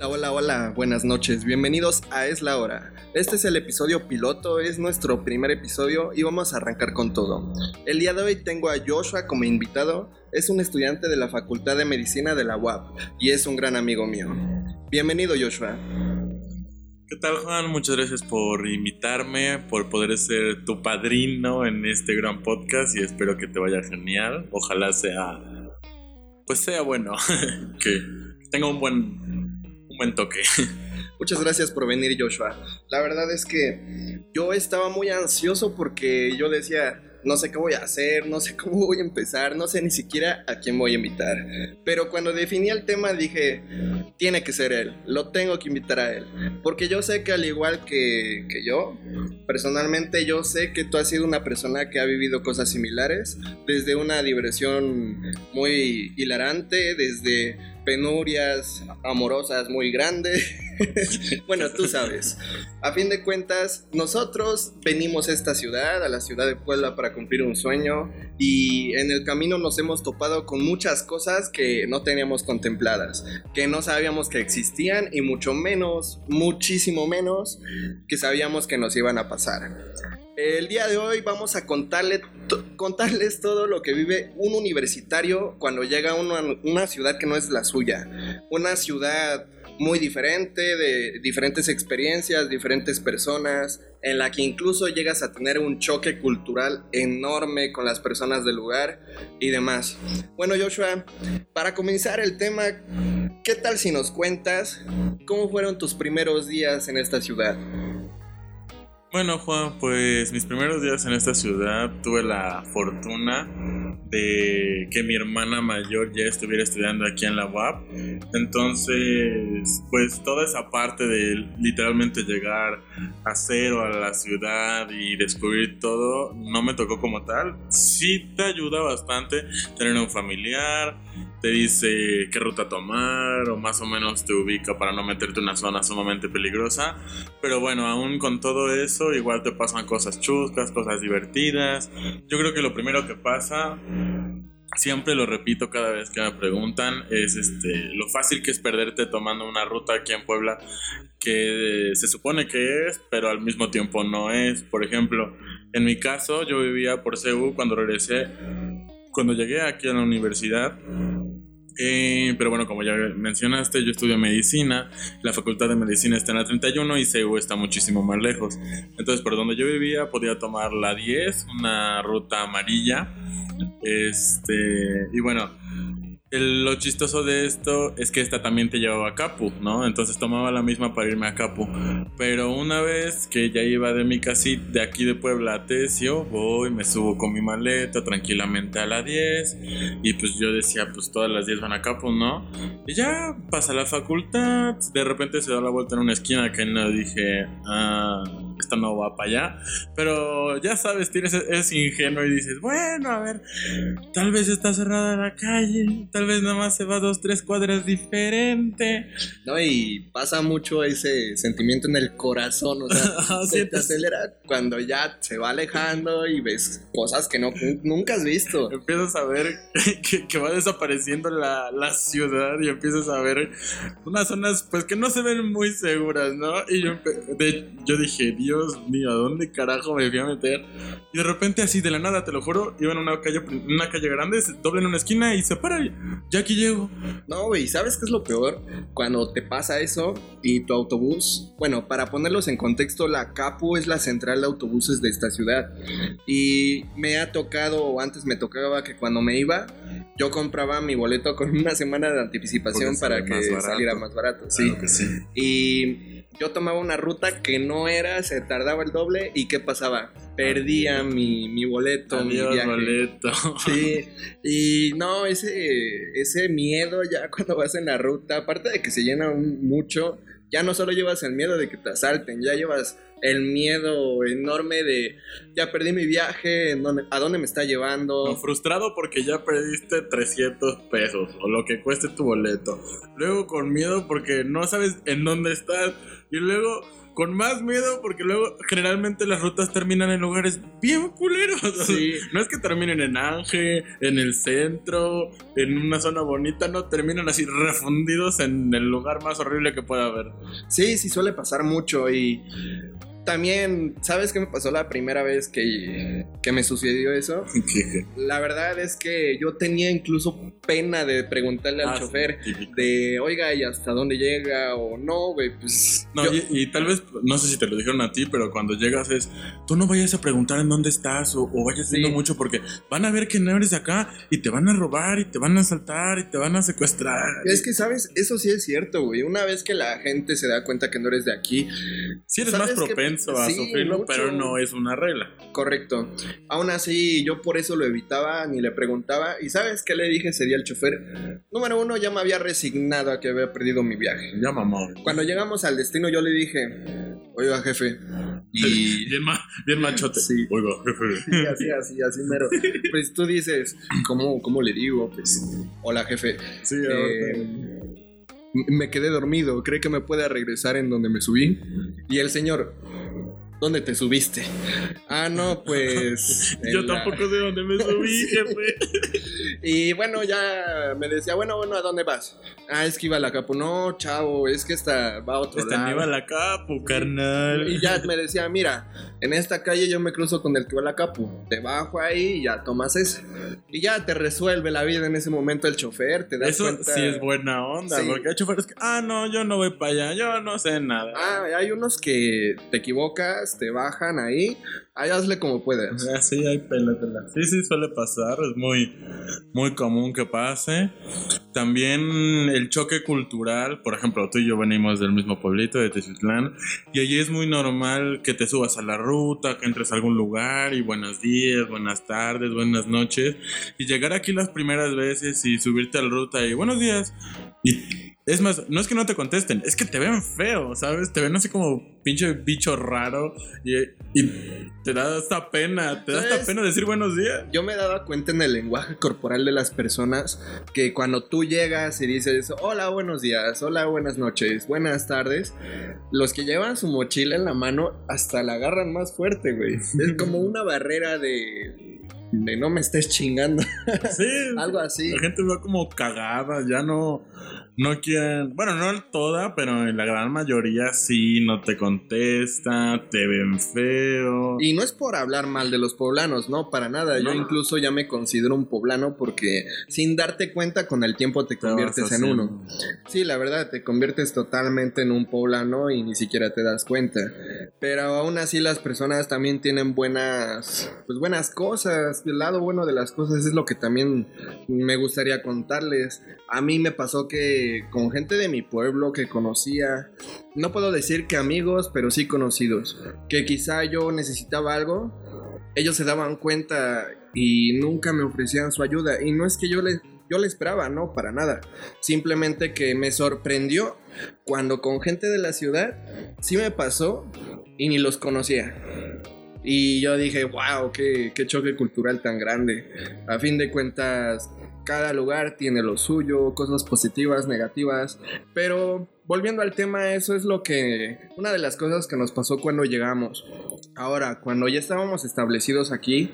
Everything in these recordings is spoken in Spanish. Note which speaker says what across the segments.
Speaker 1: Hola, hola, hola, buenas noches, bienvenidos a Es la Hora. Este es el episodio piloto, es nuestro primer episodio y vamos a arrancar con todo. El día de hoy tengo a Joshua como invitado, es un estudiante de la Facultad de Medicina de la UAP y es un gran amigo mío. Bienvenido Joshua.
Speaker 2: ¿Qué tal Juan? Muchas gracias por invitarme, por poder ser tu padrino en este gran podcast y espero que te vaya genial. Ojalá sea, pues sea bueno, que tenga un buen buen toque.
Speaker 1: Muchas gracias por venir, Joshua. La verdad es que yo estaba muy ansioso porque yo decía, no sé qué voy a hacer, no sé cómo voy a empezar, no sé ni siquiera a quién voy a invitar. Pero cuando definí el tema dije, tiene que ser él, lo tengo que invitar a él. Porque yo sé que al igual que, que yo, personalmente yo sé que tú has sido una persona que ha vivido cosas similares, desde una diversión muy hilarante, desde penurias amorosas muy grandes. bueno, tú sabes. A fin de cuentas, nosotros venimos a esta ciudad, a la ciudad de Puebla, para cumplir un sueño y en el camino nos hemos topado con muchas cosas que no teníamos contempladas, que no sabíamos que existían y mucho menos, muchísimo menos, que sabíamos que nos iban a pasar. El día de hoy vamos a contarle contarles todo lo que vive un universitario cuando llega a una, ciudad que no es la suya. Una ciudad muy diferente, de diferentes experiencias, diferentes personas, en la que incluso llegas a tener un choque cultural enorme con las personas del lugar y demás. Bueno, Joshua, para comenzar el tema, ¿qué tal si nos cuentas cómo fueron tus primeros días en esta ciudad?
Speaker 2: Bueno, Juan, pues mis primeros días en esta ciudad tuve la fortuna de que mi hermana mayor ya estuviera estudiando aquí en la UAP. Entonces, pues toda esa parte de literalmente llegar a cero a la ciudad y descubrir todo no me tocó como tal. Sí te ayuda bastante tener un familiar, te dice qué ruta tomar o más o menos te ubica para no meterte en una zona sumamente peligrosa. Pero bueno, aún con todo eso, igual te pasan cosas chuscas, cosas divertidas. Yo creo que lo primero que pasa siempre lo repito cada vez que me preguntan, es este lo fácil que es perderte tomando una ruta aquí en Puebla que se supone que es, pero al mismo tiempo no es. Por ejemplo, en mi caso, yo vivía por CEU cuando regresé, cuando llegué aquí a la universidad, eh, pero bueno, como ya mencionaste, yo estudio medicina, la facultad de medicina está en la 31 y CEU está muchísimo más lejos. Entonces, por donde yo vivía, podía tomar la 10, una ruta amarilla. Este, y bueno, lo chistoso de esto es que esta también te llevaba a Capu, ¿no? Entonces tomaba la misma para irme a Capu. Pero una vez que ya iba de mi casita de aquí de Puebla a Tesio, voy, me subo con mi maleta tranquilamente a la 10. Y pues yo decía, pues todas las 10 van a Capu, ¿no? Y ya pasa la facultad. De repente se da la vuelta en una esquina que no dije, ah, esto no va para allá. Pero ya sabes, tienes, es ingenuo y dices, bueno, a ver, tal vez está cerrada la calle tal vez nada más se va dos, tres cuadras diferente.
Speaker 1: No, y pasa mucho ese sentimiento en el corazón, o sea, se te acelera cuando ya se va alejando y ves cosas que no, nunca has visto.
Speaker 2: Empiezas a ver que, va desapareciendo la, la, ciudad y empiezas a ver unas zonas pues que no se ven muy seguras, ¿no? Y yo, yo dije, Dios mío, ¿a dónde carajo me voy a meter? Y de repente así de la nada, te lo juro, iba en una calle, una calle grande, se dobla en una esquina y se para ya aquí llego.
Speaker 1: No, güey, ¿sabes qué es lo peor? Cuando te pasa eso y tu autobús, bueno, para ponerlos en contexto, la Capu es la central de autobuses de esta ciudad. Y me ha tocado, o antes me tocaba que cuando me iba, yo compraba mi boleto con una semana de anticipación para que saliera más barato. sí. sí. Y yo tomaba una ruta que no era, se tardaba el doble y ¿qué pasaba? Perdía mi, mi boleto, mi viaje.
Speaker 2: boleto.
Speaker 1: Sí, y no, ese, ese miedo ya cuando vas en la ruta, aparte de que se llena mucho, ya no solo llevas el miedo de que te asalten, ya llevas el miedo enorme de ya perdí mi viaje, ¿a dónde me está llevando?
Speaker 2: frustrado porque ya perdiste 300 pesos o lo que cueste tu boleto. Luego con miedo porque no sabes en dónde estás. Y luego con más miedo porque luego generalmente las rutas terminan en lugares bien culeros.
Speaker 1: Sí.
Speaker 2: No es que terminen en Ángel, en el centro, en una zona bonita, no, terminan así refundidos en el lugar más horrible que pueda haber.
Speaker 1: Sí, sí suele pasar mucho y también, ¿sabes qué me pasó la primera vez que, que me sucedió eso? La verdad es que yo tenía incluso pena de preguntarle al
Speaker 2: Ah,
Speaker 1: chofer
Speaker 2: típico.
Speaker 1: de, oiga, ¿y hasta dónde llega? O no, güey, pues...
Speaker 2: No,
Speaker 1: yo-
Speaker 2: y, y tal vez, no sé si te lo dijeron a ti, pero cuando llegas es, tú no vayas a preguntar en dónde estás o, o vayas viendo
Speaker 1: Sí.
Speaker 2: mucho porque van a ver que no eres de acá y te van a robar y te van a asaltar y te van a secuestrar.
Speaker 1: Es que, ¿sabes? Eso sí es cierto, güey. Una vez que la gente se da cuenta que no eres de aquí,
Speaker 2: Sí eres más
Speaker 1: ¿sabes qué?
Speaker 2: Propenso a
Speaker 1: Sí,
Speaker 2: sufrirlo,
Speaker 1: mucho.
Speaker 2: pero no es una regla.
Speaker 1: correcto. Aún así, yo por eso lo evitaba, ni le preguntaba. ¿Y sabes qué le dije ese día al chofer? Número uno, ya me había resignado a que había perdido mi viaje.
Speaker 2: Ya mamá.
Speaker 1: Cuando llegamos al destino, yo le dije, oiga, jefe. Y
Speaker 2: Bien, ma- bien machote.
Speaker 1: Sí.
Speaker 2: Oiga, jefe.
Speaker 1: Sí, así, así, así mero. Pues tú dices, ¿cómo, cómo le digo? Pues, hola jefe.
Speaker 2: Sí,
Speaker 1: Eh, me quedé dormido, ¿cree que me puede regresar en donde me subí? Y el señor, ¿dónde te subiste? Ah, no, pues...
Speaker 2: Yo
Speaker 1: la-
Speaker 2: tampoco sé dónde me subí, jefe.
Speaker 1: Y bueno, ya me decía, bueno, bueno, ¿a dónde vas? Ah, es que iba a la capu. No, chavo, es que esta va a otro
Speaker 2: Esta
Speaker 1: lado.
Speaker 2: ni va a la capu, carnal.
Speaker 1: Y ya me decía, mira, en esta calle yo me cruzo con el que va a la capu. Te bajo ahí y ya tomas ese. Y ya te resuelve la vida en ese momento el chofer, te das
Speaker 2: Eso
Speaker 1: cuenta.
Speaker 2: sí es buena onda,
Speaker 1: Sí.
Speaker 2: porque hay choferes que, ah, no, yo no voy para allá, yo no sé nada.
Speaker 1: Ah, hay unos que te equivocas, te bajan ahí. Ahí hazle como puedas.
Speaker 2: Ah, sí, hay pela, pela. Sí, sí, suele pasar, es muy, muy común que pase. También el choque cultural, por ejemplo, tú y yo venimos del mismo pueblito de Teziutlán, y allí es muy normal que te subas a la ruta, que entres a algún lugar y buenos días, buenas tardes, buenas noches, y llegar aquí las primeras veces y subirte a la ruta y buenos días. Y es más, no es que no te contesten, es que te ven feo, ¿sabes? Te ven así como pinche bicho raro y, y te da esta pena, te da esta
Speaker 1: ¿Sabes?
Speaker 2: pena decir buenos días.
Speaker 1: Yo me he dado cuenta en el lenguaje corporal de las personas que cuando tú llegas y dices, hola, buenos días, hola, buenas noches, buenas tardes, los que llevan su mochila en la mano hasta la agarran más fuerte, güey. Es como una barrera de, de no me estés chingando,
Speaker 2: Sí,
Speaker 1: algo así.
Speaker 2: la gente va como cagada, ya no, no quieren, bueno, no toda, pero en la gran mayoría sí, no te contesta, te ven feo.
Speaker 1: Y no es por hablar mal de los poblanos, no, para nada. Yo incluso ya me considero un poblano porque sin darte cuenta con el tiempo te conviertes en uno. Sí, la verdad, te conviertes totalmente en un poblano y ni siquiera te das cuenta. Pero aún así las personas también tienen buenas, pues buenas cosas. El lado bueno de las cosas es lo que también me gustaría contarles. A mí me pasó que con gente de mi pueblo que conocía, no puedo decir que amigos, pero sí conocidos, que quizá yo necesitaba algo, ellos se daban cuenta y nunca me ofrecían su ayuda. Y no es que yo le, yo le esperaba, no, para nada. Simplemente que me sorprendió cuando con gente de la ciudad sí me pasó y ni los conocía. Y yo dije, wow, qué, qué choque cultural tan grande. A fin de cuentas, cada lugar tiene lo suyo, cosas positivas, negativas. Pero volviendo al tema, eso es lo que... Una de las cosas que nos pasó cuando llegamos. Ahora, cuando ya estábamos establecidos aquí,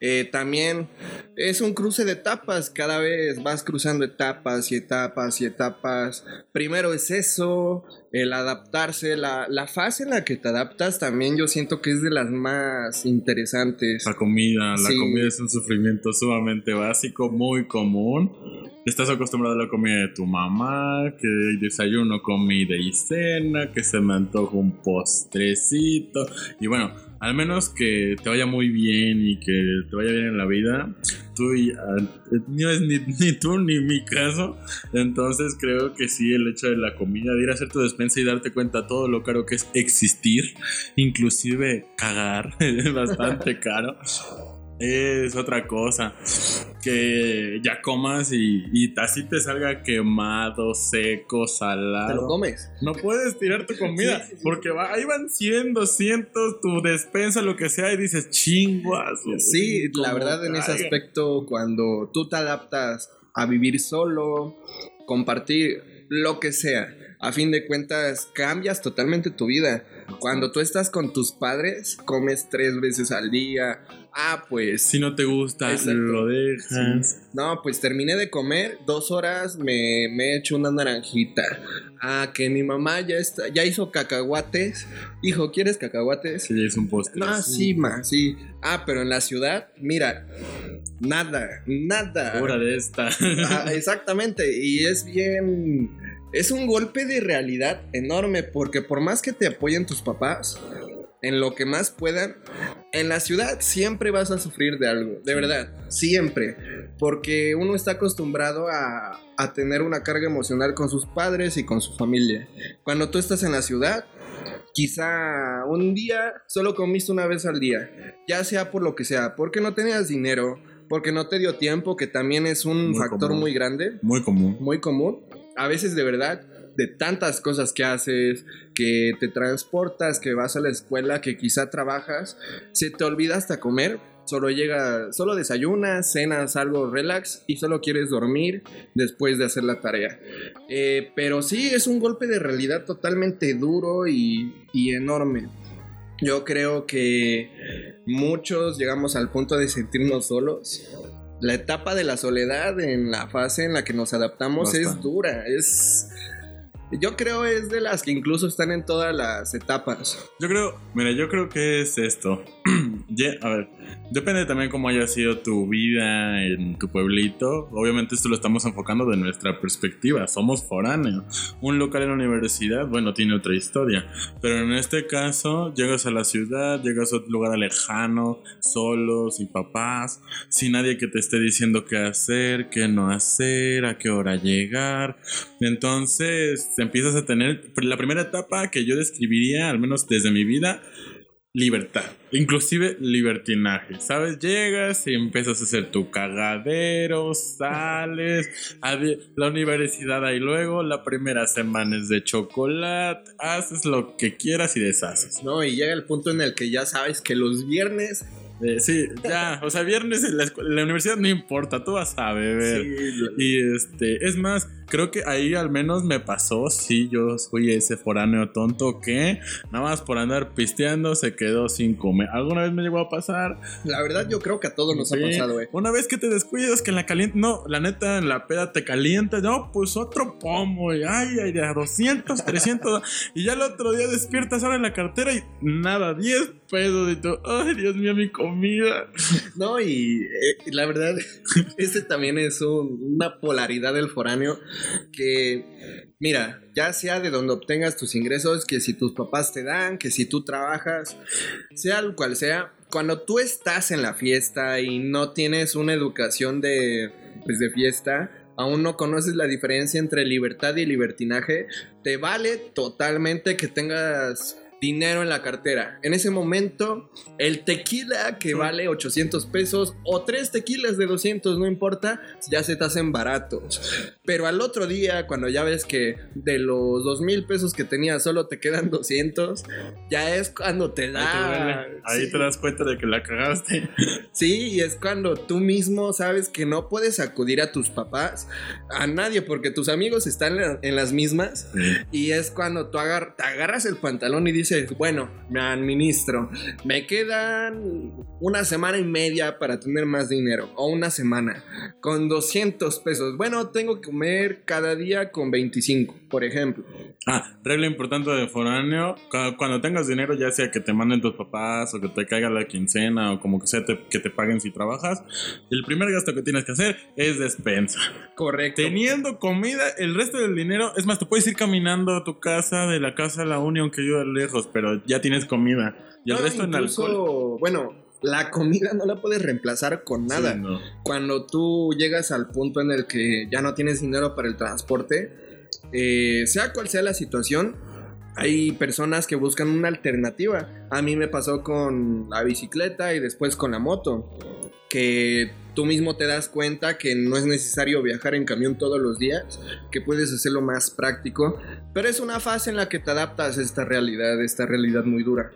Speaker 1: eh, también es un cruce de etapas. Cada vez vas cruzando etapas y etapas y etapas. Primero es eso, el adaptarse, la, la fase en la que te adaptas también yo siento que es de las más interesantes.
Speaker 2: La comida, la
Speaker 1: Sí.
Speaker 2: comida es un sufrimiento sumamente básico, muy común. Estás acostumbrado a la comida de tu mamá, que desayuno, comida y cena, que se me antoja un postrecito. Y bueno, al menos que te vaya muy bien y que te vaya bien en la vida, tú y ah, no es ni, ni tú ni mi caso. Entonces creo que sí, el hecho de la comida, de ir a hacer tu despensa y darte cuenta todo lo caro que es existir, inclusive cagar, es bastante caro. Es otra cosa. Que ya comas y, y así te salga quemado, seco,
Speaker 1: Te lo
Speaker 2: salado.
Speaker 1: comes.
Speaker 2: No puedes tirar tu comida
Speaker 1: Sí, sí, sí.
Speaker 2: porque va, ahí van 100, 200, tu despensa, lo que sea, y dices chinguas.
Speaker 1: Sí, la verdad en ese aspecto, cuando tú te adaptas a vivir solo, compartir, lo que sea. A fin de cuentas, cambias totalmente tu vida. Cuando tú estás con tus padres, comes tres veces al día. Ah, pues.
Speaker 2: Si no te gusta, lo dejas.
Speaker 1: No, pues terminé de comer, dos horas me, me he hecho una naranjita. Ah, que mi mamá ya está, ya hizo cacahuates. Hijo, ¿quieres cacahuates?
Speaker 2: Sí, es un postre.
Speaker 1: No, sí, ma, sí. Ah, pero en la ciudad, mira, nada, nada.
Speaker 2: Hora de esta.
Speaker 1: Ah, exactamente, y es bien es un golpe de realidad enorme porque por más que te apoyen tus papás en lo que más puedan, en la ciudad siempre vas a sufrir de algo, de verdad, siempre, porque uno está acostumbrado a, a tener una carga emocional con sus padres y con su familia. Cuando tú estás en la ciudad, quizá un día solo comiste una vez al día, ya sea por lo que sea, porque no tenías dinero, porque no te dio tiempo, que también es un factor muy grande.
Speaker 2: Muy común.
Speaker 1: Muy común a veces de verdad, de tantas cosas que haces, que te transportas, que vas a la escuela, que quizá trabajas, se te olvida hasta comer. Solo llega, solo desayunas, cenas algo relax y solo quieres dormir después de hacer la tarea. Eh, pero sí, es un golpe de realidad totalmente duro y, y enorme. Yo creo que muchos llegamos al punto de sentirnos solos la etapa de la soledad en la fase en la que nos adaptamos es dura, es yo creo es de las que incluso están en todas las etapas.
Speaker 2: Yo creo, mira, yo creo que es esto. a ver, depende también cómo haya sido tu vida en tu pueblito. Obviamente esto lo estamos enfocando de nuestra perspectiva. Somos foráneos. Un local en la universidad, bueno, tiene otra historia. Pero en este caso, llegas a la ciudad, llegas a otro lugar lejano, solos y papás, sin nadie que te esté diciendo qué hacer, qué no hacer, a qué hora llegar. Entonces empiezas a tener la primera etapa que yo describiría, al menos desde mi vida, libertad, inclusive libertinaje, ¿sabes? Llegas y empiezas a hacer tu cagadero, sales a la universidad ahí luego, la primera semana es de chocolate, haces lo que quieras y deshaces.
Speaker 1: No, y llega el punto en el que ya sabes que los viernes
Speaker 2: eh, sí, ya, o sea, viernes en la, la, universidad no importa, tú vas a beber. y este, es más, creo que ahí al menos me pasó, sí, yo fui ese foráneo tonto que nada más por andar pisteando se quedó sin comer. ¿Alguna vez me llegó a pasar?
Speaker 1: La verdad yo creo que a todos nos ha pasado, eh.
Speaker 2: Una vez que te descuidas que en la caliente, no, la neta en la peda te calienta, no, pues otro pomo, y ay, ay, a 200, 300, y ya el otro día despiertas ahora en la cartera y nada, 10 pesos y tú, ay, Dios mío, mi comida.
Speaker 1: No, y eh, la verdad, este también es una polaridad del foráneo que, mira, ya sea de donde obtengas tus ingresos, que si tus papás te dan, que si tú trabajas, sea lo cual sea, cuando tú estás en la fiesta y no tienes una educación de, pues, de fiesta, aún no conoces la diferencia entre libertad y libertinaje, te vale totalmente que tengas dinero en la cartera. En ese momento, el tequila que vale 800 pesos o tres tequilas de 200, no importa, ya se te hacen baratos. Pero al otro día, cuando ya ves que de los 2 mil pesos que tenías solo te quedan 200, ya es cuando te da...
Speaker 2: Ahí te das cuenta de que la cagaste.
Speaker 1: Sí, y es cuando tú mismo sabes que no puedes acudir a tus papás, a nadie, porque tus amigos están en las mismas. Y es cuando tú te agarras el pantalón y dices, bueno, me administro, me quedan una semana y media para tener más dinero, o una semana, con 200 pesos. Bueno, tengo que comer cada día con 25, por ejemplo.
Speaker 2: Ah, regla importante de foráneo, cuando tengas dinero, ya sea que te manden tus papás o que te caiga la quincena o como que sea que te paguen si trabajas, el primer gasto que tienes que hacer es despensa.
Speaker 1: Correcto.
Speaker 2: Teniendo comida, el resto del dinero, es más, tú puedes ir caminando a tu casa, de la casa a la unión que yo lejos, pero ya tienes comida. Y el resto en alcohol.
Speaker 1: Bueno, la comida no la puedes reemplazar con nada. Cuando tú llegas al punto en el que ya no tienes dinero para el transporte, eh, sea cual sea la situación, hay personas que buscan una alternativa. A mí me pasó con la bicicleta y después con la moto. Que tú mismo te das cuenta que no es necesario viajar en camión todos los días, que puedes hacerlo más práctico, pero es una fase en la que te adaptas a esta realidad, esta realidad muy dura.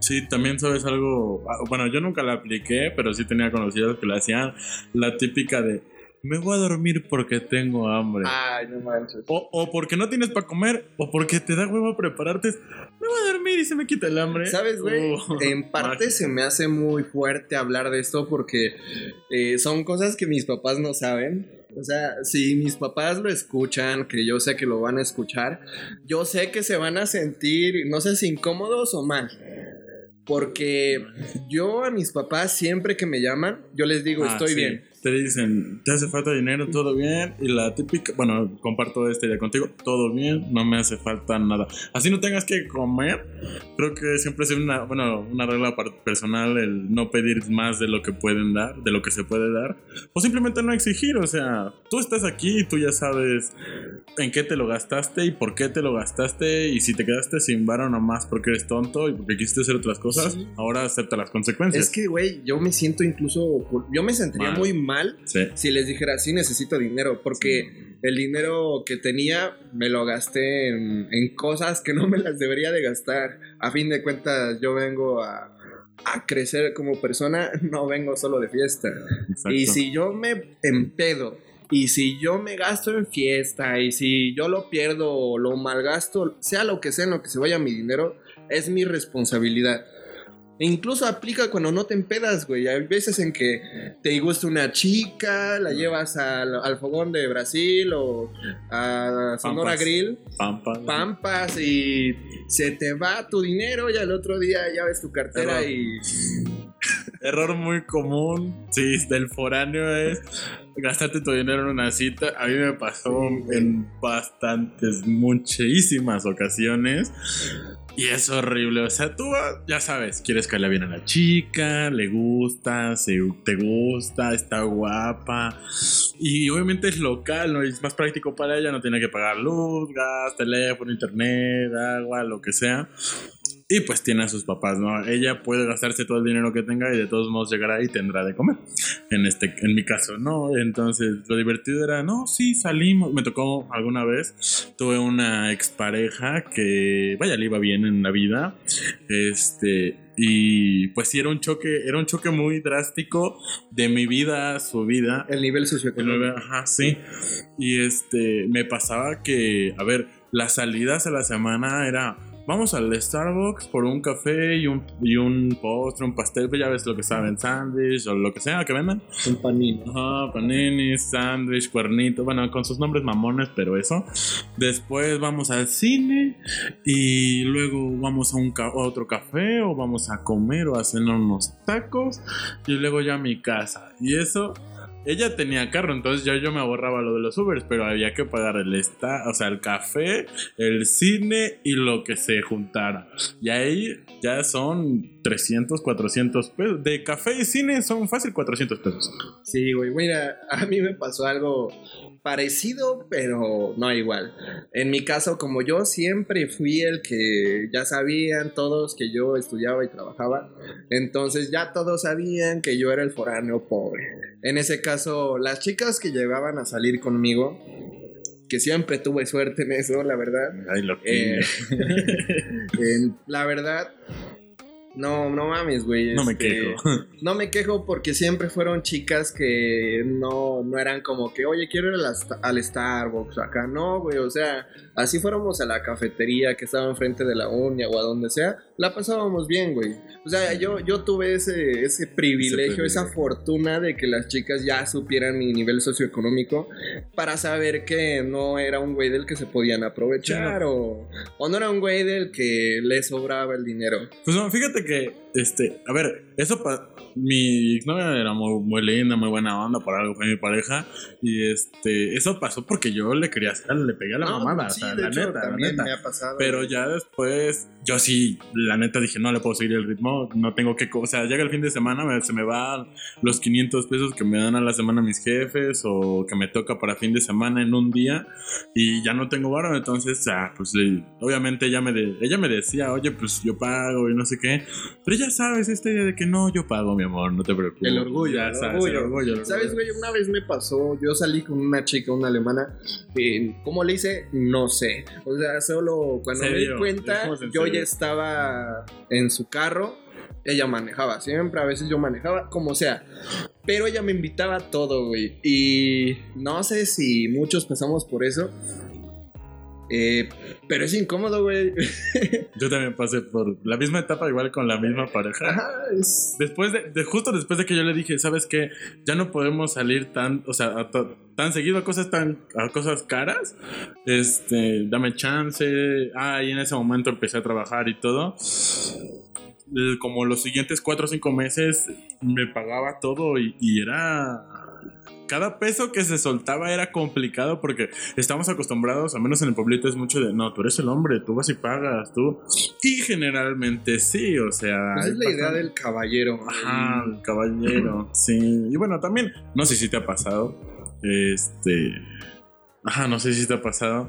Speaker 2: Sí, también sabes algo, ah, bueno, yo nunca la apliqué, pero sí tenía conocidos que la hacían, la típica de me voy a dormir porque tengo hambre.
Speaker 1: Ay, no manches.
Speaker 2: O, o porque no tienes para comer, o porque te da huevo prepararte. Me voy a dormir y se me quita el hambre.
Speaker 1: ¿Sabes, güey?
Speaker 2: Uh,
Speaker 1: en parte se me hace muy fuerte hablar de esto porque eh, son cosas que mis papás no saben. O sea, si mis papás lo escuchan, que yo sé que lo van a escuchar, yo sé que se van a sentir, no sé si incómodos o mal. Porque yo a mis papás siempre que me llaman, yo les digo,
Speaker 2: Ah,
Speaker 1: estoy
Speaker 2: sí.
Speaker 1: bien.
Speaker 2: Te dicen, ¿te hace falta dinero? ¿Todo bien? Y la típica, bueno, comparto este día contigo, todo bien, no me hace falta nada. Así no tengas que comer. Creo que siempre es una, bueno, una regla personal el no pedir más de lo que pueden dar, de lo que se puede dar. O simplemente no exigir, o sea, tú estás aquí y tú ya sabes en qué te lo gastaste y por qué te lo gastaste. Y si te quedaste sin varo nomás porque eres tonto y porque quisiste hacer otras cosas,
Speaker 1: Sí.
Speaker 2: ahora acepta las consecuencias.
Speaker 1: Es que, güey, yo me siento incluso, yo me sentiría
Speaker 2: Mal.
Speaker 1: muy mal
Speaker 2: Sí.
Speaker 1: si les dijera, sí necesito dinero, porque el dinero que tenía me lo gasté en, en cosas que no me las debería de gastar. A fin de cuentas, yo vengo a, a crecer como persona, no vengo solo de fiesta.
Speaker 2: Exacto.
Speaker 1: Y si yo me empedo, y si yo me gasto en fiesta, y si yo lo pierdo o lo malgasto, sea lo que sea en lo que se vaya mi dinero, es mi responsabilidad. E incluso aplica cuando no te empedas, güey. Hay veces en que te gusta una chica, la llevas al, al fogón de Brasil o a Sonora
Speaker 2: Pampas.
Speaker 1: Grill,
Speaker 2: Pampa.
Speaker 1: pampas y se te va tu dinero y al otro día ya ves tu cartera
Speaker 2: Error.
Speaker 1: y...
Speaker 2: Error muy común, sí, del foráneo es gastarte tu dinero en una cita. A mí me pasó en bastantes, muchísimas ocasiones. Y es horrible. O sea, tú ya sabes, quieres que le bien a la chica, le gusta, se, te gusta, está guapa. Y obviamente es local, ¿no? Es más práctico para ella, no tiene que pagar luz, gas, teléfono, internet, agua, lo que sea. Y pues tiene a sus papás, ¿no? Ella puede gastarse todo el dinero que tenga y de todos modos llegará y tendrá de comer. En este, en mi caso, ¿no? Entonces, lo divertido era, no, sí, salimos. Me tocó alguna vez, tuve una expareja que, vaya, le iba bien en la vida. Este, y pues sí, era un choque, era un choque muy drástico de mi vida a su vida.
Speaker 1: El nivel
Speaker 2: El
Speaker 1: socioeconómico.
Speaker 2: nueve, ajá, sí. Y este, me pasaba que, a ver, las salidas a la semana era, vamos al Starbucks por un café y un, y un postre, un pastel, pues ya ves lo que saben, sándwich o lo que sea que vendan.
Speaker 1: Un panino.
Speaker 2: Ajá, paninis, sándwich, cuernito, bueno, con sus nombres mamones, pero eso. Después vamos al cine y luego vamos a, un ca- a otro café o vamos a comer o a cenar unos tacos y luego ya a mi casa. Y eso, ella tenía carro, entonces ya yo me ahorraba lo de los Ubers, pero había que pagar el esta, o sea, el café, el cine y lo que se juntara. Y ahí ya son 300, 400 pesos. De café y cine son fácil 400 pesos.
Speaker 1: Sí, güey. Mira, a mí me pasó algo parecido, pero no igual. En mi caso, como yo siempre fui el que ya sabían todos que yo estudiaba y trabajaba, entonces ya todos sabían que yo era el foráneo pobre. En ese caso, las chicas que llegaban a salir conmigo, que siempre tuve suerte en eso, la verdad,
Speaker 2: Ay, lo
Speaker 1: eh, en- la verdad, no, no mames, güey.
Speaker 2: no me
Speaker 1: este,
Speaker 2: quejo.
Speaker 1: no me quejo porque siempre fueron chicas que no, no eran como que, oye, quiero ir a las- al Starbucks acá. No, güey, o sea, así fuéramos a la cafetería que estaba enfrente de la uña o a donde sea, la pasábamos bien, güey. O sea, yo, yo tuve ese, ese privilegio,
Speaker 2: privilegio.
Speaker 1: esa fortuna de que las chicas ya supieran mi nivel socioeconómico para saber que no era un güey del que se podían aprovechar o, o no era un güey del que le sobraba el dinero.
Speaker 2: Pues no, fíjate que, este, a ver, eso pa- mi exnovia era muy, muy linda, muy buena onda, por algo fue mi pareja, y este, eso pasó porque yo le quería hacer, le pegué a la
Speaker 1: No,
Speaker 2: mamada,
Speaker 1: sí,
Speaker 2: o sea, la
Speaker 1: hecho,
Speaker 2: neta, la neta.
Speaker 1: me ha pasado.
Speaker 2: Pero ya después, yo sí, la neta dije, no le puedo seguir el ritmo, no tengo que, o sea, llega el fin de semana, me- se me va los 500 pesos que me dan a la semana mis jefes o que me toca para fin de semana en un día y ya no tengo varo, entonces, ah, pues obviamente ella me, de- ella me decía, oye, pues yo pago y no sé qué, pero ya sabes esta idea de que no, yo pago, mi amor, no te preocupes.
Speaker 1: El orgullo,
Speaker 2: ya
Speaker 1: el
Speaker 2: sabes,
Speaker 1: orgullo.
Speaker 2: el orgullo. el
Speaker 1: ¿Sabes, güey? Una vez me pasó, yo salí con una chica, una alemana, ¿cómo le hice? No sé. O sea, solo cuando me di cuenta, yo
Speaker 2: serio.
Speaker 1: ya estaba en su carro, ella manejaba siempre, a veces yo manejaba, como sea. Pero ella me invitaba a todo, güey. Y no sé si muchos pasamos por eso. Eh, pero es incómodo, güey.
Speaker 2: Yo también pasé por la misma etapa, igual con la misma pareja.
Speaker 1: Ajá, es-
Speaker 2: Después de, de- justo después de que yo le dije, ¿sabes qué? Ya no podemos salir tan, o sea, a tan seguido a cosas tan, a cosas caras. Este, dame chance. Ah, y en ese momento empecé a trabajar y todo. Como los siguientes cuatro o cinco meses me pagaba todo y, y era cada peso que se soltaba era complicado porque estamos acostumbrados, al menos en el pueblito es mucho de, no, tú eres el hombre, tú vas y pagas, tú. Y generalmente sí, o sea...
Speaker 1: Pues es la idea del caballero.
Speaker 2: Ajá, el caballero, sí. Y bueno, también, no sé si te ha pasado, este... Ajá, no sé si te ha pasado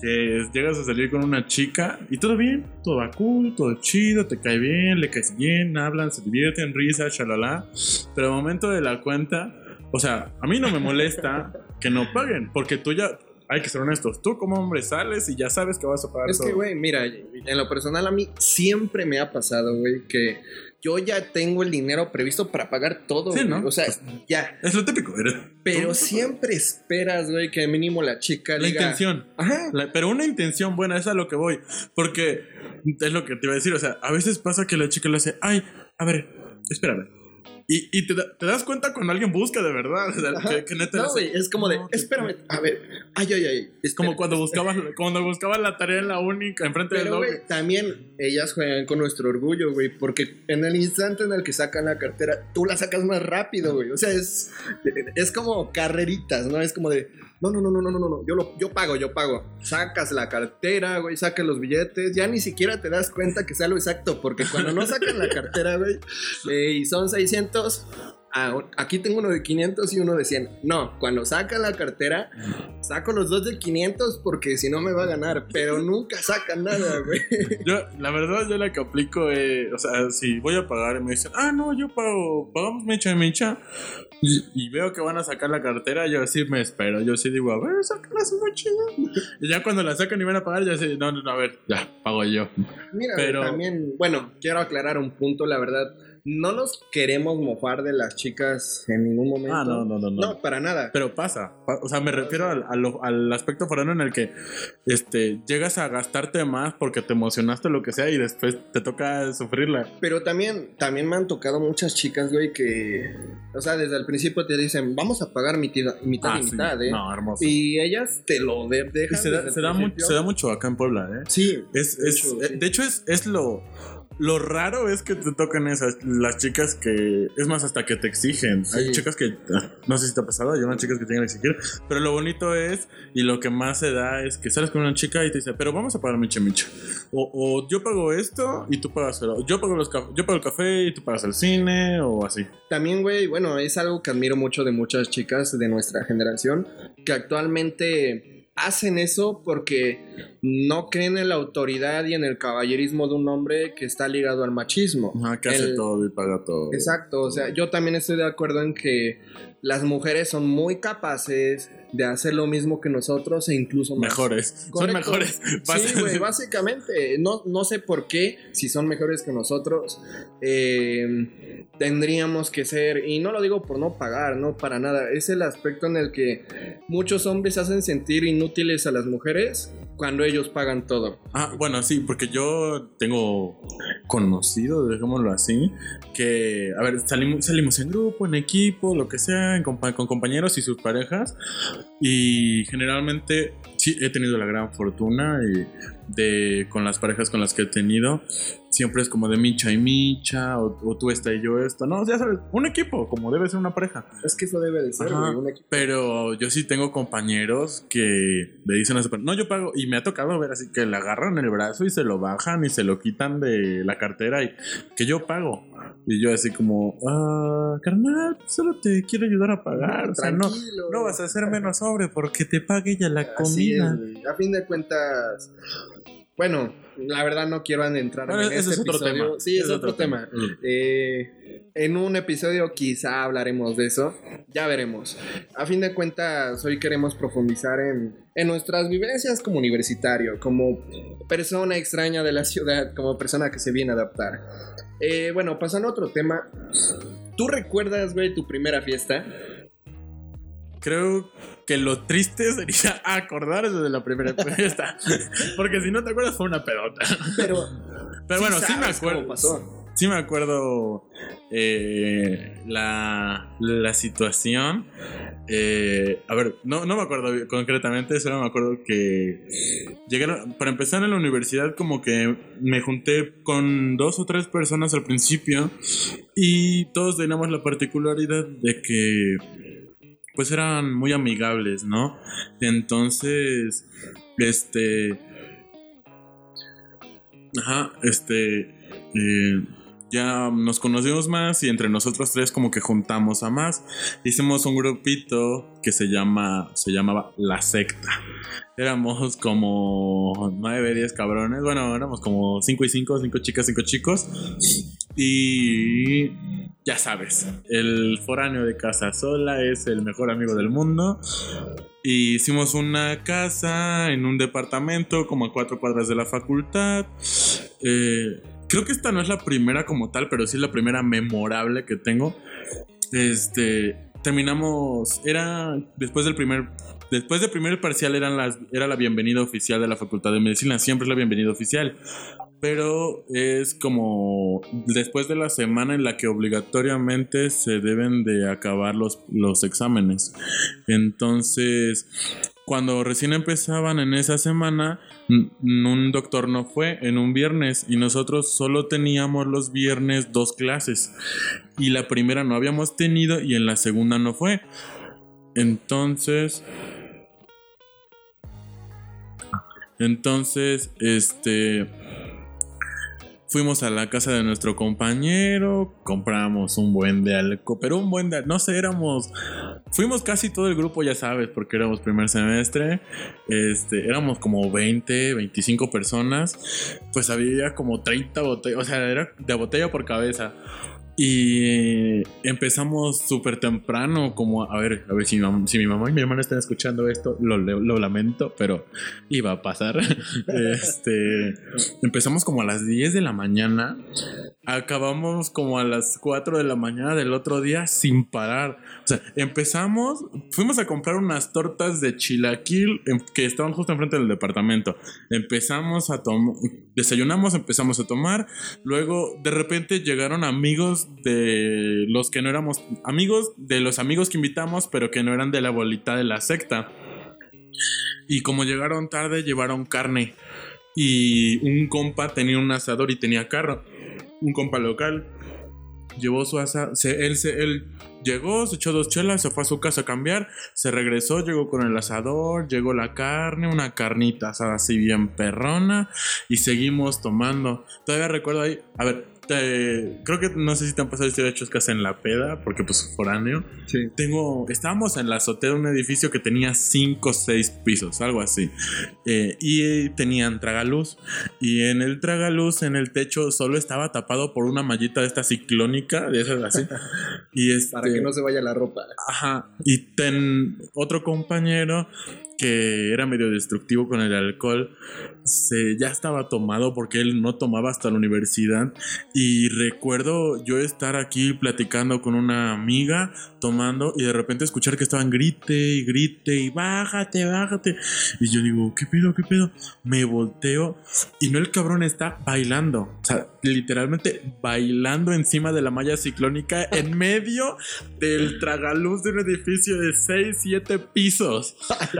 Speaker 2: que llegas a salir con una chica y todo bien, todo va cool, todo chido, te cae bien, le caes bien, hablan, se divierten, risa, shalala. Pero al momento de la cuenta, o sea, a mí no me molesta que no paguen, porque tú ya, hay que ser honestos, tú como hombre sales y ya sabes que vas a pagar
Speaker 1: Es que, güey, mira, en lo personal a mí siempre me ha pasado, güey, que yo ya tengo el dinero previsto para pagar todo.
Speaker 2: Sí. ¿no?
Speaker 1: O sea,
Speaker 2: Pues,
Speaker 1: ya.
Speaker 2: Es lo típico, eres-
Speaker 1: Pero siempre esperas, güey, que mínimo la chica
Speaker 2: La
Speaker 1: diga,
Speaker 2: intención.
Speaker 1: Ajá.
Speaker 2: La- pero una intención buena, es a lo que voy. Porque es lo que te iba a decir. O sea, a veces pasa que la chica le hace, ay, a ver, espérame. Y, y te, da- te das cuenta cuando alguien busca de verdad. que, que neta le
Speaker 1: No, güey, es como de,
Speaker 2: "No, te-
Speaker 1: espérame, a ver, ay, ay, ay.
Speaker 2: Es como
Speaker 1: espera".
Speaker 2: cuando buscabas, cuando buscabas la tarea en la única, enfrente del doble.
Speaker 1: güey, también ellas juegan con nuestro orgullo, güey, porque en el instante en el que sacan la cartera, tú la sacas más rápido, güey. O sea, es, es como carreritas, ¿no? Es como de, no, no, no, no, no, no, no, yo, lo, yo pago, yo pago. Sacas la cartera, güey, sacas los billetes, ya ni siquiera te das cuenta que sea lo exacto, porque cuando no sacan la cartera, güey, eh, y son 600... ah, aquí tengo uno de 500 y uno de 100. No, cuando saca la cartera, saco los dos de 500 porque si no me va a ganar, pero nunca sacan nada, güey.
Speaker 2: Yo, la verdad, yo la que aplico, eh, o sea, si voy a pagar y me dicen, ah, no, yo pago, pagamos mecha y mecha, y, y veo que van a sacar la cartera, yo sí me espero, yo sí digo, a ver, sácala su mochila. Y ya cuando la sacan y van a pagar, ya sí, no, no, no, a ver, ya, pago yo.
Speaker 1: Mira,
Speaker 2: Pero-
Speaker 1: también, bueno, quiero aclarar un punto, la verdad. No nos queremos mofar de las chicas en ningún momento.
Speaker 2: Ah, no, no, no, no.
Speaker 1: No, para nada.
Speaker 2: Pero pasa, pa- o sea, me refiero al, al aspecto forano en el que este, llegas a gastarte más porque te emocionaste lo que sea y después te toca sufrirla.
Speaker 1: Pero también, también me han tocado muchas chicas, güey, que, o sea, desde el principio te dicen, vamos a pagar mitad, mitad
Speaker 2: Ah,
Speaker 1: y
Speaker 2: sí.
Speaker 1: mitad, ¿eh?
Speaker 2: No, hermoso.
Speaker 1: Y ellas te lo de- dejan.
Speaker 2: se, da, se se mucho acá en Puebla, ¿eh?
Speaker 1: Sí,
Speaker 2: Es,
Speaker 1: de
Speaker 2: es-
Speaker 1: hecho,
Speaker 2: eh,
Speaker 1: sí.
Speaker 2: de hecho es, es lo, lo raro es que te tocan esas, las chicas que, es más, hasta que te exigen. Hay chicas que, ah, no sé si te ha pasado, hay unas chicas que tienen que exigir, pero lo bonito es, y lo que más se da es que sales con una chica y te dice, pero vamos a pagar micha micha. O, o yo pago esto y tú pagas el, yo pago, los yo pago el café y tú pagas el cine, o así.
Speaker 1: También, güey, bueno, es algo que admiro mucho de muchas chicas de nuestra generación que actualmente hacen eso porque no creen en la autoridad y en el caballerismo de un hombre que está ligado al machismo.
Speaker 2: Ajá, que hace
Speaker 1: El-
Speaker 2: todo y paga todo.
Speaker 1: Exacto, o sea, yo también estoy de acuerdo en que las mujeres son muy capaces de hacer lo mismo que nosotros e incluso más.
Speaker 2: Mejores, son mejores.
Speaker 1: Sí, güey, básicamente. No, no sé por qué, si son mejores que nosotros, eh, tendríamos que ser, y no lo digo por no pagar, no para nada, es el aspecto en el que muchos hombres hacen sentir inútiles a las mujeres cuando ellos pagan todo.
Speaker 2: Ah, bueno, sí, porque yo tengo conocido, dejémoslo así, que, a ver, salimos, salimos en grupo, en equipo, lo que sea, en compa- con compañeros y sus parejas, y generalmente sí he tenido la gran fortuna y de con las parejas con las que he tenido, siempre es como de micha y micha, o, o tú esta y yo esto, no, ya sabes, un equipo, como debe ser una pareja.
Speaker 1: Es que eso debe de ser,
Speaker 2: Ajá.
Speaker 1: güey, un equipo.
Speaker 2: Pero yo sí tengo compañeros que le dicen a su no, yo pago, y me ha tocado ver así que le agarran el brazo y se lo bajan y se lo quitan de la cartera y que yo pago. Y yo así como, ah, carnal, solo te quiero ayudar a pagar. O sea, no, no vas a hacer menos sobre porque te pague ella la
Speaker 1: Así
Speaker 2: comida.
Speaker 1: es, a fin de cuentas, bueno, la verdad no quiero entrar
Speaker 2: Bueno,
Speaker 1: en
Speaker 2: ese
Speaker 1: este
Speaker 2: es otro
Speaker 1: episodio.
Speaker 2: tema.
Speaker 1: Sí, es, otro, tema.
Speaker 2: Mm.
Speaker 1: Eh, en un episodio quizá hablaremos de eso. Ya veremos. A fin de cuentas, hoy queremos profundizar en, en nuestras vivencias como universitario, como persona extraña de la ciudad, como persona que se viene a adaptar. Eh, bueno, pasando a otro tema. ¿Tú recuerdas, güey, tu primera fiesta?
Speaker 2: Creo que lo triste sería acordarse de la primera fiesta. Porque si no te acuerdas, fue una pedota.
Speaker 1: Pero,
Speaker 2: Pero bueno, sí me acuerdo. Sí me acuerdo eh, la, la situación. Eh, a ver, no, no me acuerdo concretamente, solo me acuerdo que llegaron, para empezar en la universidad como que me junté con dos o tres personas al principio y todos teníamos la particularidad de que pues eran muy amigables, ¿no? Entonces, este... Ajá, este... eh, ya nos conocimos más y entre nosotros tres como que juntamos a más. Hicimos un grupito que se llama se llamaba La Secta. Éramos como 9, 10 cabrones. Bueno, éramos como 5 y 5, 5 chicas, 5 chicos. Y ya sabes, el foráneo de casa sola es el mejor amigo del mundo. Y hicimos una casa en un departamento como a cuatro cuadras de la facultad. Eh, creo que esta no es la primera como tal, pero sí es la primera memorable que tengo. Este, terminamos, era después del primer, después del primer parcial eran las, era la bienvenida oficial de la Facultad de Medicina, siempre es la bienvenida oficial. Pero es como después de la semana en la que obligatoriamente se deben de acabar los, los exámenes. Entonces, cuando recién empezaban en esa semana, un doctor no fue en un viernes y nosotros solo teníamos los viernes dos clases. Y la primera no habíamos tenido y en la segunda no fue. Entonces... Entonces, este... Fuimos a la casa de nuestro compañero, compramos un buen de alcohol, pero un buen de, no sé, éramos, fuimos casi todo el grupo, ya sabes, porque éramos primer semestre, este, éramos como 20, 25 personas, pues había como 30 botellas, o sea, era de botella por cabeza. Y empezamos súper temprano, como, a ver, a ver si mi, mamá, y mi hermana están escuchando esto, lo, lo- lo lamento, pero iba a pasar. este, empezamos como a las 10 de la mañana, acabamos como a las 4 de la mañana del otro día sin parar. Sea, empezamos, fuimos a comprar unas tortas de chilaquil que estaban justo enfrente del departamento. Empezamos a tomar, desayunamos, empezamos a tomar. Luego, de repente llegaron amigos de los que no éramos amigos, de los amigos que invitamos, pero que no eran de la bolita de la secta. Y como llegaron tarde, llevaron carne. Y un compa tenía un asador y tenía carro. Un compa local llevó su se- él llegó, se echó dos chelas, se fue a su casa a cambiar. Se regresó, llegó con el asador, llegó la carne, una carnita asada así bien perrona. Y seguimos tomando. Todavía recuerdo ahí. A ver. Te- creo que no sé si te han pasado historias chuscas en la peda, porque pues foráneo.
Speaker 1: Sí.
Speaker 2: Tengo, estábamos en la azotea de un edificio que tenía 5 o 6 pisos, algo así. Eh, y tenían tragaluz. Y en el tragaluz, en el techo, solo estaba tapado por una mallita de esta ciclónica, de esas así. Y este,
Speaker 1: Para que no se vaya la ropa.
Speaker 2: Ajá. Y ten otro compañero que era medio destructivo con el alcohol, se ya estaba tomado porque él no tomaba hasta la universidad. Y recuerdo yo estar aquí platicando con una amiga, tomando, y de repente escuchar que estaban grite y grite y bájate, bájate. Y yo digo, ¿qué pedo, qué pedo? Me volteo y no el cabrón está bailando. O sea, literalmente bailando encima de la malla ciclónica en medio del tragaluz de un edificio de 6, 7 pisos.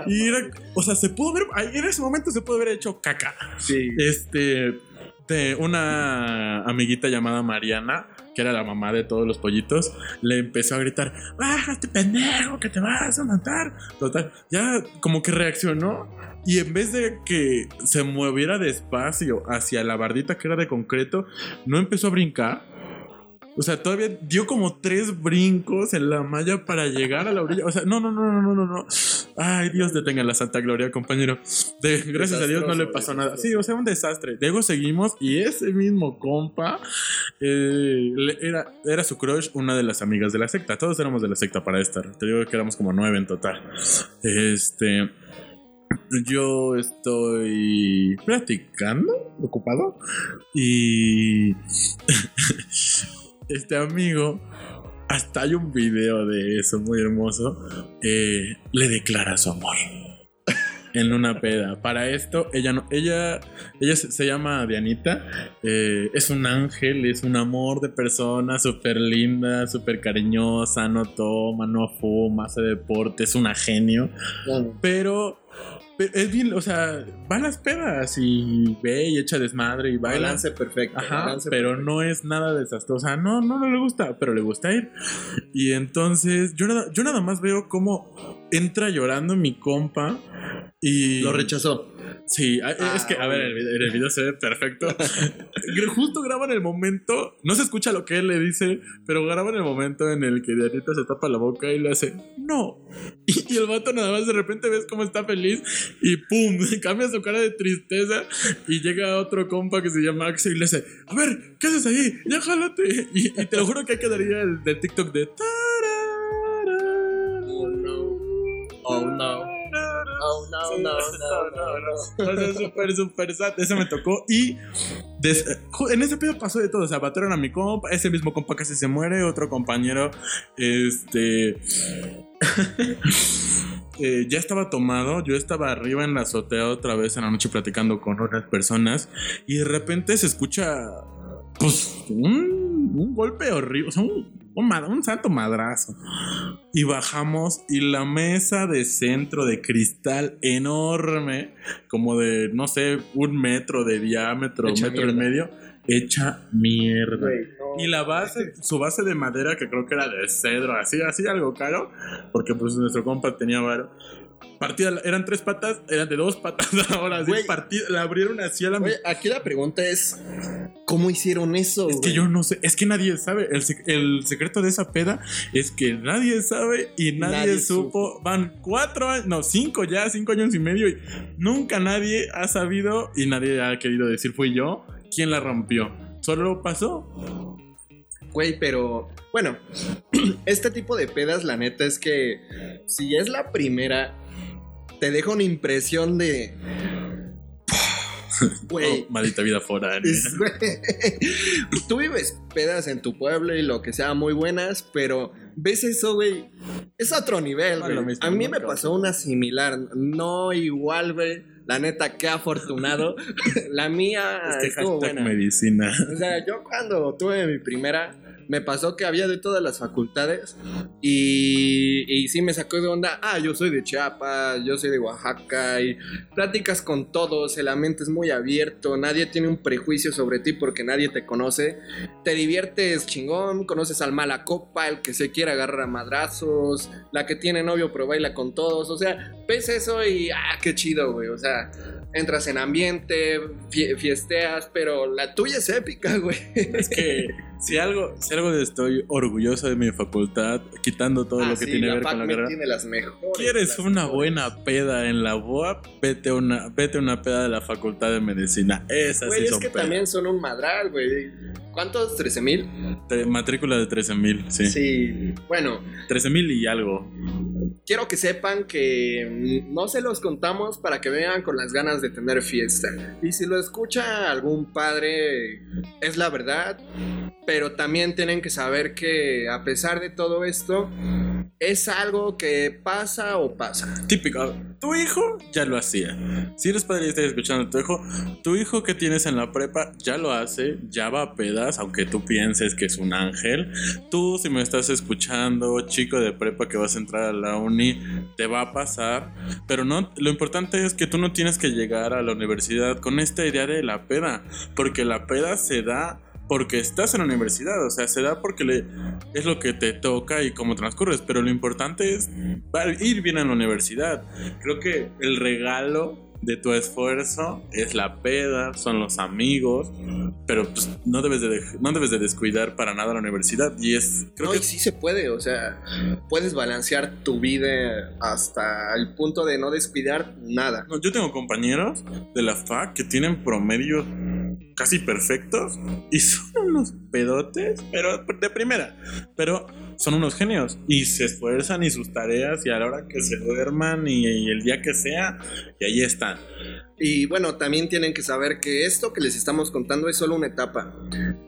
Speaker 2: Y era, o sea, se pudo ver, en ese momento se pudo haber hecho caca.
Speaker 1: Sí.
Speaker 2: Este, de una amiguita llamada Mariana, que era la mamá de todos los pollitos, le empezó a gritar, bájate pendejo, que te vas a matar. Total, ya como que reaccionó y en vez de que se moviera despacio hacia la bardita que era de concreto, no empezó a brincar. O sea, todavía dio como tres brincos en la malla para llegar a la orilla. O sea, no, no, no, no, no, no, no. Ay, Dios detenga la santa gloria, compañero. De- gracias a Dios no le pasó nada. Sí, o sea, un desastre. Luego seguimos y ese mismo compa eh, era, era su crush, una de las amigas de la secta. Todos éramos de la secta para estar. Te digo que éramos como nueve en total. Este. Yo estoy platicando, ocupado, y este amigo hasta hay un video de eso muy hermoso. Eh, le declara su amor en una peda. Para esto, ella no, ella, ella se, llama Dianita. eh, es un ángel, es un amor de persona, súper linda, súper cariñosa, no toma, no fuma, hace deporte, es una genio. Pero, pero es bien, o sea, va a las pedas y ve y echa desmadre y baila.
Speaker 1: Balance perfecto.
Speaker 2: Ajá,
Speaker 1: balance
Speaker 2: pero
Speaker 1: perfecto.
Speaker 2: no es nada desastroso. O sea, no, no, no le gusta, pero le gusta ir. Y entonces yo nada, yo nada más veo cómo entra llorando mi compa y...
Speaker 1: Lo rechazó.
Speaker 2: Sí,
Speaker 1: Ah,
Speaker 2: es que, a ver, el video, el video se ve perfecto. Justo graban el momento, no se escucha lo que él le dice, pero graban el momento en el que Dianita se tapa la boca y le hace, no. Y, y el vato nada más de repente ves cómo está feliz y pum, cambia su cara de tristeza y llega otro compa que se llama Axel y le hace, a ver, ¿qué haces ahí? Ya jálate. Y, y te lo juro que ahí quedaría el del TikTok de...
Speaker 1: Oh no. Oh no. Oh no, no, no, no, no.
Speaker 2: O sea, súper, súper sad. Eso me tocó. Y des- en ese pedo pasó de todo. O sea, mataron a mi compa. Ese mismo compa casi se muere. Otro compañero, este. eh, ya estaba tomado. Yo estaba arriba en la azotea otra vez en la noche platicando con otras personas. Y de repente se escucha. Pues un, un golpe horrible. O sea, un, un, santo madrazo. Y bajamos y la mesa de centro de cristal enorme, como de, no sé, un metro de diámetro,
Speaker 1: Hecha
Speaker 2: metro y medio, hecha mierda.
Speaker 1: No.
Speaker 2: Y la base, su base de madera, que creo que era de cedro, así, así algo caro, porque pues nuestro compa tenía varo. Partida, eran tres patas, eran de dos patas ahora, así partida, la abrieron así a la
Speaker 1: Oye, aquí la pregunta es: ¿cómo hicieron eso?
Speaker 2: Es que yo no sé, es que nadie sabe. El, el secreto de esa peda es que nadie sabe y nadie,
Speaker 1: Nadie
Speaker 2: supo. Van cuatro años, no, cinco ya, cinco años y medio. Y nunca nadie ha sabido y nadie ha querido decir fui yo quién la rompió. Solo pasó.
Speaker 1: Güey, pero bueno, este tipo de pedas, la neta es que si es la primera, te deja una impresión de. Güey.
Speaker 2: Oh, maldita vida foránea.
Speaker 1: güey. Tú vives pedas en tu pueblo y lo que sea muy buenas, pero ves eso, güey. Es otro nivel, güey. A mí me pasó una similar, no igual, güey. La neta, qué afortunado. la mía
Speaker 2: Es que
Speaker 1: estuvo buena.
Speaker 2: medicina.
Speaker 1: O sea, yo cuando tuve mi primera, me pasó que había de todas las facultades y, y sí me sacó de onda, ah, yo soy de Chiapas, yo soy de Oaxaca y pláticas con todos, el ambiente es muy abierto, nadie tiene un prejuicio sobre ti porque nadie te conoce, te diviertes chingón, conoces al mala copa, el que se quiere agarrar a madrazos, la que tiene novio pero baila con todos, o sea, ves eso y, ah, qué chido, güey, o sea... Entras en ambiente, fie- fiesteas, pero la tuya es épica, güey.
Speaker 2: Es que si algo, si algo de estoy orgulloso de mi facultad, quitando todo
Speaker 1: Ah,
Speaker 2: lo que
Speaker 1: sí,
Speaker 2: tiene que ver con la carrera.
Speaker 1: tiene las mejores.
Speaker 2: ¿Quieres
Speaker 1: las
Speaker 2: una
Speaker 1: mejores.
Speaker 2: buena peda en la UAP? Vete una, vete una peda de la Facultad de Medicina. Esas
Speaker 1: Güey,
Speaker 2: sí
Speaker 1: es
Speaker 2: son
Speaker 1: que
Speaker 2: pedas.
Speaker 1: también son un madral, güey. ¿Cuántos? ¿13 mil?
Speaker 2: Matrícula de 13 mil, sí.
Speaker 1: Sí. Bueno,
Speaker 2: 13 mil y algo.
Speaker 1: Quiero que sepan que mm, no se los contamos para que vean con las ganas de tener fiesta. Y si lo escucha algún padre, es la verdad. Pero también tienen que saber que a pesar de todo esto, es algo que pasa o pasa.
Speaker 2: Típico. Tu hijo ya lo hacía. Si eres padre y estás escuchando a tu hijo, tu hijo que tienes en la prepa ya lo hace, ya va a pedas, aunque tú pienses que es un ángel. Tú, si me estás escuchando, chico de prepa que vas a entrar a la uni, te va a pasar. Pero no, lo importante es que tú no tienes que llegar a la universidad con esta idea de la peda, porque la peda se da porque estás en la universidad, o sea, se da porque le, es lo que te toca y cómo transcurres, pero lo importante es ir bien en la universidad. Creo que el regalo de tu esfuerzo es la peda, son los amigos, pero pues no debes de, no debes de descuidar para nada la universidad y es creo
Speaker 1: no,
Speaker 2: que
Speaker 1: y sí se puede, o sea, puedes balancear tu vida hasta el punto de no descuidar nada.
Speaker 2: No, yo tengo compañeros de la FAC que tienen promedio casi perfectos y son unos pedotes, pero de primera. Pero son unos genios y se esfuerzan y sus tareas y a la hora que se duerman y, el día que sea, y ahí están.
Speaker 1: Y bueno, también tienen que saber que esto que les estamos contando es solo una etapa,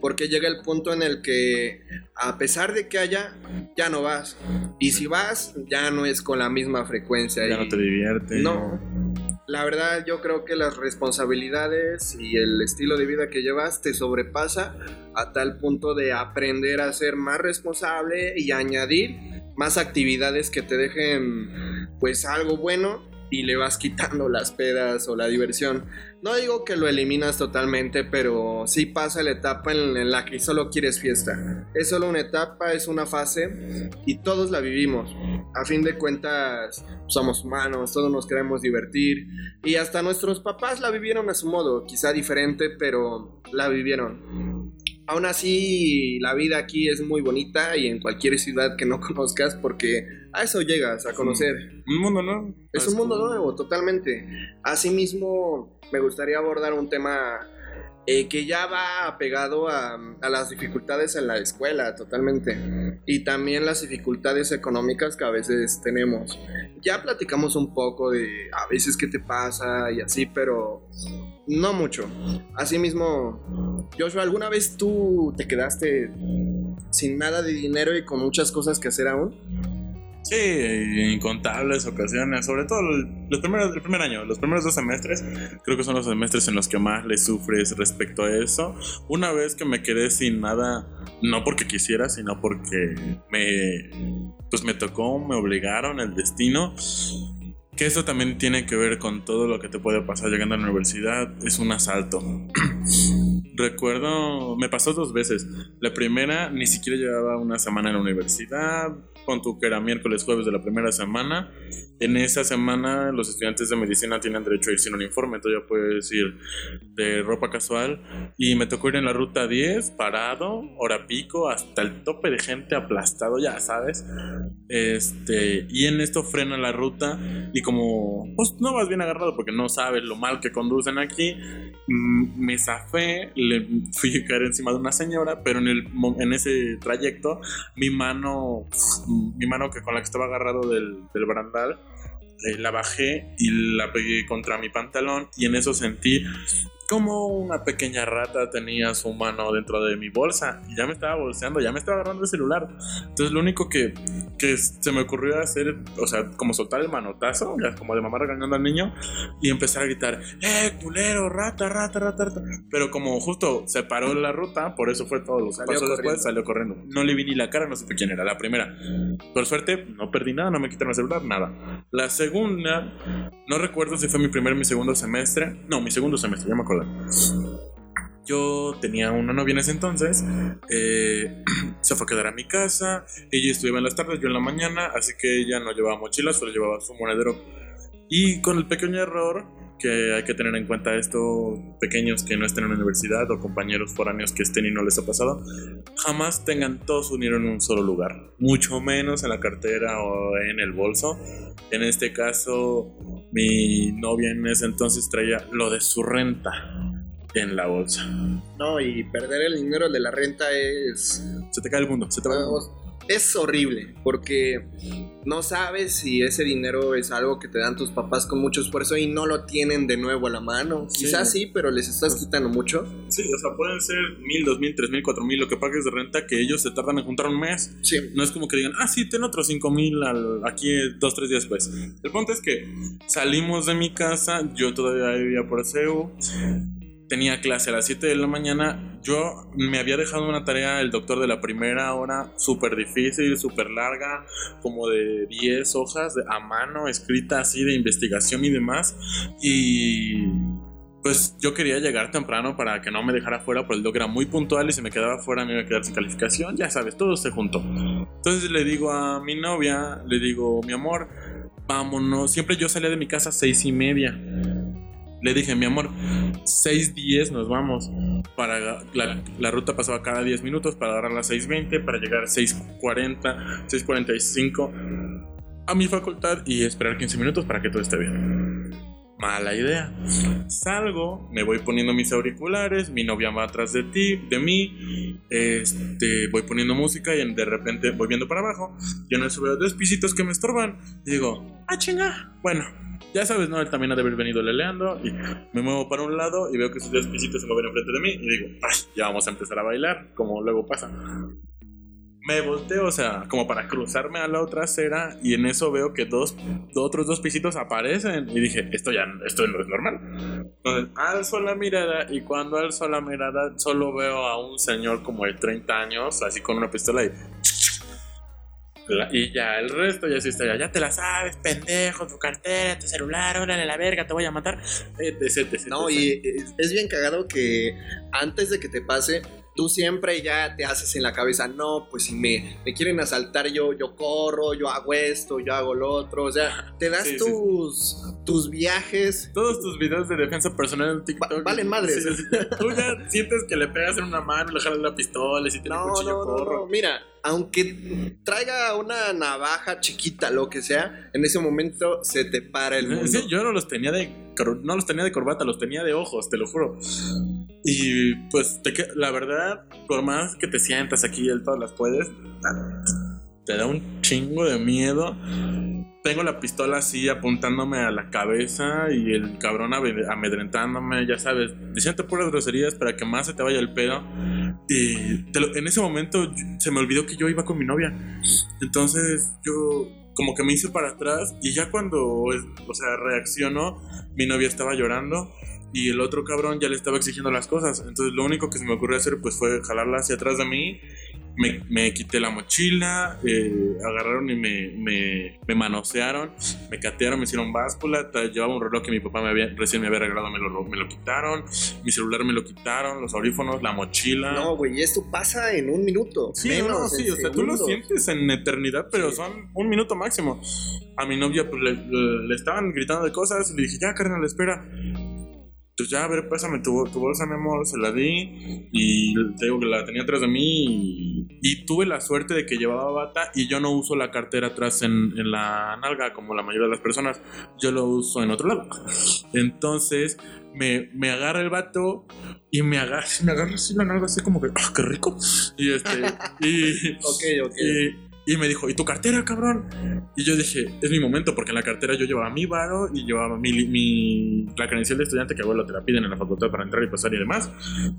Speaker 1: porque llega el punto en el que a pesar de que haya, ya no vas. Y si vas, ya no es con la misma frecuencia.
Speaker 2: Ya no te diviertes.
Speaker 1: No. La verdad yo creo que las responsabilidades y el estilo de vida que llevas te sobrepasa a tal punto de aprender a ser más responsable y añadir más actividades que te dejen pues algo bueno y le vas quitando las pedas o la diversión. No digo que lo eliminas totalmente, pero sí pasa la etapa en, la que solo quieres fiesta. Es solo una etapa, es una fase y todos la vivimos. A fin de cuentas, somos humanos, todos nos queremos divertir y hasta nuestros papás la vivieron a su modo, quizá diferente, pero la vivieron. Aún así, la vida aquí es muy bonita y en cualquier ciudad que no conozcas, porque a eso llegas, a conocer.
Speaker 2: Un mundo nuevo.
Speaker 1: Es un mundo nuevo, totalmente. Asimismo, me gustaría abordar un tema eh, que ya va apegado a, las dificultades en la escuela totalmente y también las dificultades económicas que a veces tenemos. Ya platicamos un poco de a veces qué te pasa y así, pero no mucho. Asimismo, Joshua, ¿alguna vez tú te quedaste sin nada de dinero y con muchas cosas que hacer aún?
Speaker 2: Sí, incontables ocasiones, sobre todo los primeros, el primer año, los primeros dos semestres, creo que son los semestres en los que más le sufres respecto a eso. Una vez que me quedé sin nada, no porque quisiera, sino porque me, pues me tocó, me obligaron, el destino. Que eso también tiene que ver con todo lo que te puede pasar llegando a la universidad, es un asalto. Recuerdo, me pasó dos veces. La primera, ni siquiera llevaba una semana en la universidad, con tu que era miércoles, jueves de la primera semana. En esa semana los estudiantes de medicina tienen derecho a ir sin uniforme, entonces ya puedes ir de ropa casual. Y me tocó ir en la ruta 10, parado, hora pico, hasta el tope de gente aplastado, ya sabes. Este, y en esto frena la ruta y como pues no vas bien agarrado porque no sabes lo mal que conducen aquí, mm, me zafé, le fui a caer encima de una señora, pero en, el, en ese trayecto mi mano mi mano que con la que estaba agarrado del, del barandal, la bajé y la pegué contra mi pantalón y en eso sentí como una pequeña rata tenía su mano dentro de mi bolsa y ya me estaba bolseando, ya me estaba agarrando el celular. Entonces lo único que, que se me ocurrió hacer, o sea, como soltar el manotazo, ya como de mamá regañando al niño y empezar a gritar, ¡eh, culero, rata, rata, rata, rata! Pero como justo se paró la ruta, por eso fue todo lo que pasó después, salió corriendo. No le vi ni la cara, no supe quién era, la primera. Por suerte, no perdí nada, no me quitaron el celular, nada. La segunda, no recuerdo si fue mi primer o mi segundo semestre, no, mi segundo semestre, ya me acuerdo yo tenía una novia en ese entonces, eh, se fue a quedar a mi casa, ella estudiaba en las tardes, yo en la mañana, así que ella no llevaba mochila, solo llevaba su monedero. Y con el pequeño error que hay que tener en cuenta esto, pequeños que no estén en la universidad o compañeros foráneos que estén y no les ha pasado, jamás tengan todo su dinero en un solo lugar, mucho menos en la cartera o en el bolso. En este caso, mi novia en ese entonces traía lo de su renta en la bolsa.
Speaker 1: No, y perder el dinero de la renta es...
Speaker 2: Se te cae el mundo, se te va el mundo
Speaker 1: es horrible porque no sabes si ese dinero es algo que te dan tus papás con mucho esfuerzo y no lo tienen de nuevo a la mano. Quizás sí, pero les estás quitando mucho.
Speaker 2: Sí, o sea, pueden ser mil, dos mil, tres mil, cuatro mil, lo que pagues de renta que ellos se tardan en juntar un mes.
Speaker 1: Sí.
Speaker 2: No es como que digan, ah, sí, ten otros cinco mil aquí dos, tres días después. El punto es que salimos de mi casa, yo todavía vivía por CEU tenía clase a las 7 de la mañana. Yo me había dejado una tarea el doctor de la primera hora, súper difícil, súper larga, como de 10 hojas a mano, escrita así de investigación y demás. Y pues yo quería llegar temprano para que no me dejara fuera, pero el doc era muy puntual y si me quedaba fuera me iba a quedar sin calificación, ya sabes, todo se juntó. Entonces le digo a mi novia, le digo, mi amor, vámonos. Siempre yo salía de mi casa a seis y media. Le dije, mi amor, 6.10 nos vamos. Para la, ruta pasaba cada 10 minutos para agarrar las 6.20, para llegar a 6.40, 6.45 a mi facultad y esperar 15 minutos para que todo esté bien. Mala idea. Salgo, me voy poniendo mis auriculares, mi novia va atrás de ti, de mí, este, voy poniendo música y de repente voy viendo para abajo y en eso veo dos pisitos que me estorban y digo, ah chinga, bueno, ya sabes, ¿no? Él también ha de haber venido leleando y me muevo para un lado y veo que esos dos pisitos se mueven enfrente de mí y digo, ay, ya vamos a empezar a bailar, como luego pasa me volteo, o sea, como para cruzarme a la otra acera y en eso veo que dos, otros dos pisitos aparecen y dije, esto ya, esto no es normal. Entonces, alzo la mirada y cuando alzo la mirada solo veo a un señor como de 30 años, así con una pistola y... Y ya, el resto ya sí está ya. Ya te la sabes, pendejo, tu cartera, tu celular, órale la verga, te voy a matar.
Speaker 1: no, y es bien cagado que antes de que te pase, tú siempre ya te haces en la cabeza, no, pues si me, me quieren asaltar yo, yo corro, yo hago esto, yo hago lo otro, o sea, te das tus, tus viajes.
Speaker 2: Todos tus videos de defensa personal en TikTok.
Speaker 1: valen madres.
Speaker 2: tú ya sientes que le pegas en una mano, le jalas la pistola y si tiene no, cuchillo, no, corro.
Speaker 1: No, mira, aunque traiga una navaja chiquita, lo que sea, en ese momento se te para el mundo.
Speaker 2: Sí, yo no los tenía de no los tenía de corbata, los tenía de ojos, te lo juro. Y pues la verdad, por más que te sientas aquí y todas las puedes, te da un chingo de miedo. Tengo la pistola así apuntándome a la cabeza y el cabrón amedrentándome, ya sabes, diciendo puras groserías para que más se te vaya el pedo. Y en ese momento se me olvidó que yo iba con mi novia. Entonces yo como que me hice para atrás y ya cuando, o sea, reaccionó, mi novia estaba llorando y el otro cabrón ya le estaba exigiendo las cosas. Entonces lo único que se me ocurrió hacer pues fue jalarla hacia atrás de mí. Me, me quité la mochila, eh, agarraron y me, me, me, manosearon, me catearon, me hicieron báscula. Llevaba un reloj que mi papá me había, recién me había regalado, me lo, me lo quitaron. Mi celular me lo quitaron, los audífonos, la mochila.
Speaker 1: No, güey, esto pasa en un minuto.
Speaker 2: Sí, no, sí, o sea, tú lo sientes en eternidad, pero son un minuto máximo. A mi novia pues le, le, estaban gritando de cosas le dije, ya, carnal, espera entonces ya, a ver, pásame tu, tu, bolsa, mi amor, se la di y te digo que la tenía atrás de mí y, tuve la suerte de que llevaba bata y yo no uso la cartera atrás en, en, la nalga como la mayoría de las personas, yo lo uso en otro lado. Entonces me, me agarra el vato y me agarra, me agarra así la nalga así como que, ¡ah, qué rico! Y este, y,
Speaker 1: ok, ok.
Speaker 2: Y me dijo, ¿y tu cartera, cabrón? Y yo dije, es mi momento, porque en la cartera yo llevaba mi varo y llevaba mi, mi, la credencial de estudiante que abuelo te la piden en la facultad para entrar y pasar y demás,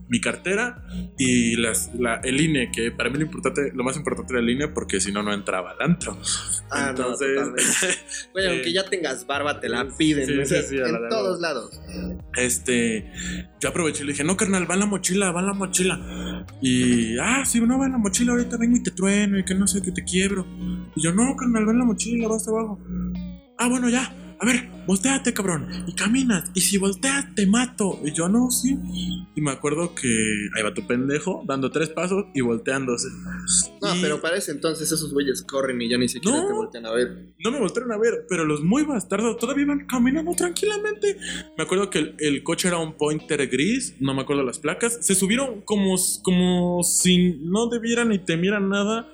Speaker 2: mi cartera y las, la, el INE, que para mí lo, importante, lo más importante era el INE porque si no, no entraba al antro.
Speaker 1: Ah, Entonces, no, aunque eh, ya tengas barba, te la piden en todos lados.
Speaker 2: Este, yo aproveché y le dije, no, carnal, va en la mochila, va en la mochila. Y, ah, sí, no va en la mochila, ahorita vengo y te trueno y que no sé, qué te quiero y yo, no, carnal, ven la mochila, va hasta abajo. Ah, bueno, ya. A ver, volteate, cabrón. Y caminas. Y si volteas, te mato. Y yo, no, sí. Y me acuerdo que ahí va tu pendejo, dando tres pasos y volteándose.
Speaker 1: No, pero para ese entonces esos güeyes corren y ya ni siquiera te voltean a ver.
Speaker 2: No me voltearon a ver, pero los muy bastardos todavía iban caminando tranquilamente. Me acuerdo que el, el, coche era un pointer gris, no me acuerdo las placas. Se subieron como, como si no debieran ni temieran nada.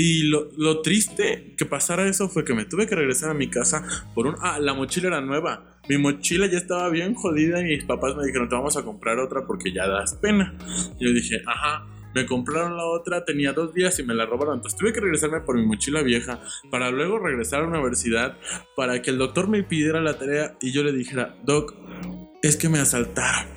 Speaker 2: Y lo, triste que pasara eso fue que me tuve que regresar a mi casa por un... Ah, la mochila era nueva. Mi mochila ya estaba bien jodida y mis papás me dijeron, te vamos a comprar otra porque ya das pena. Yo dije, ajá. Me compraron la otra, tenía dos días y me la robaron. Entonces tuve que regresarme por mi mochila vieja para luego regresar a la universidad para que el doctor me pidiera la tarea y yo le dijera, Doc, es que me asaltaron.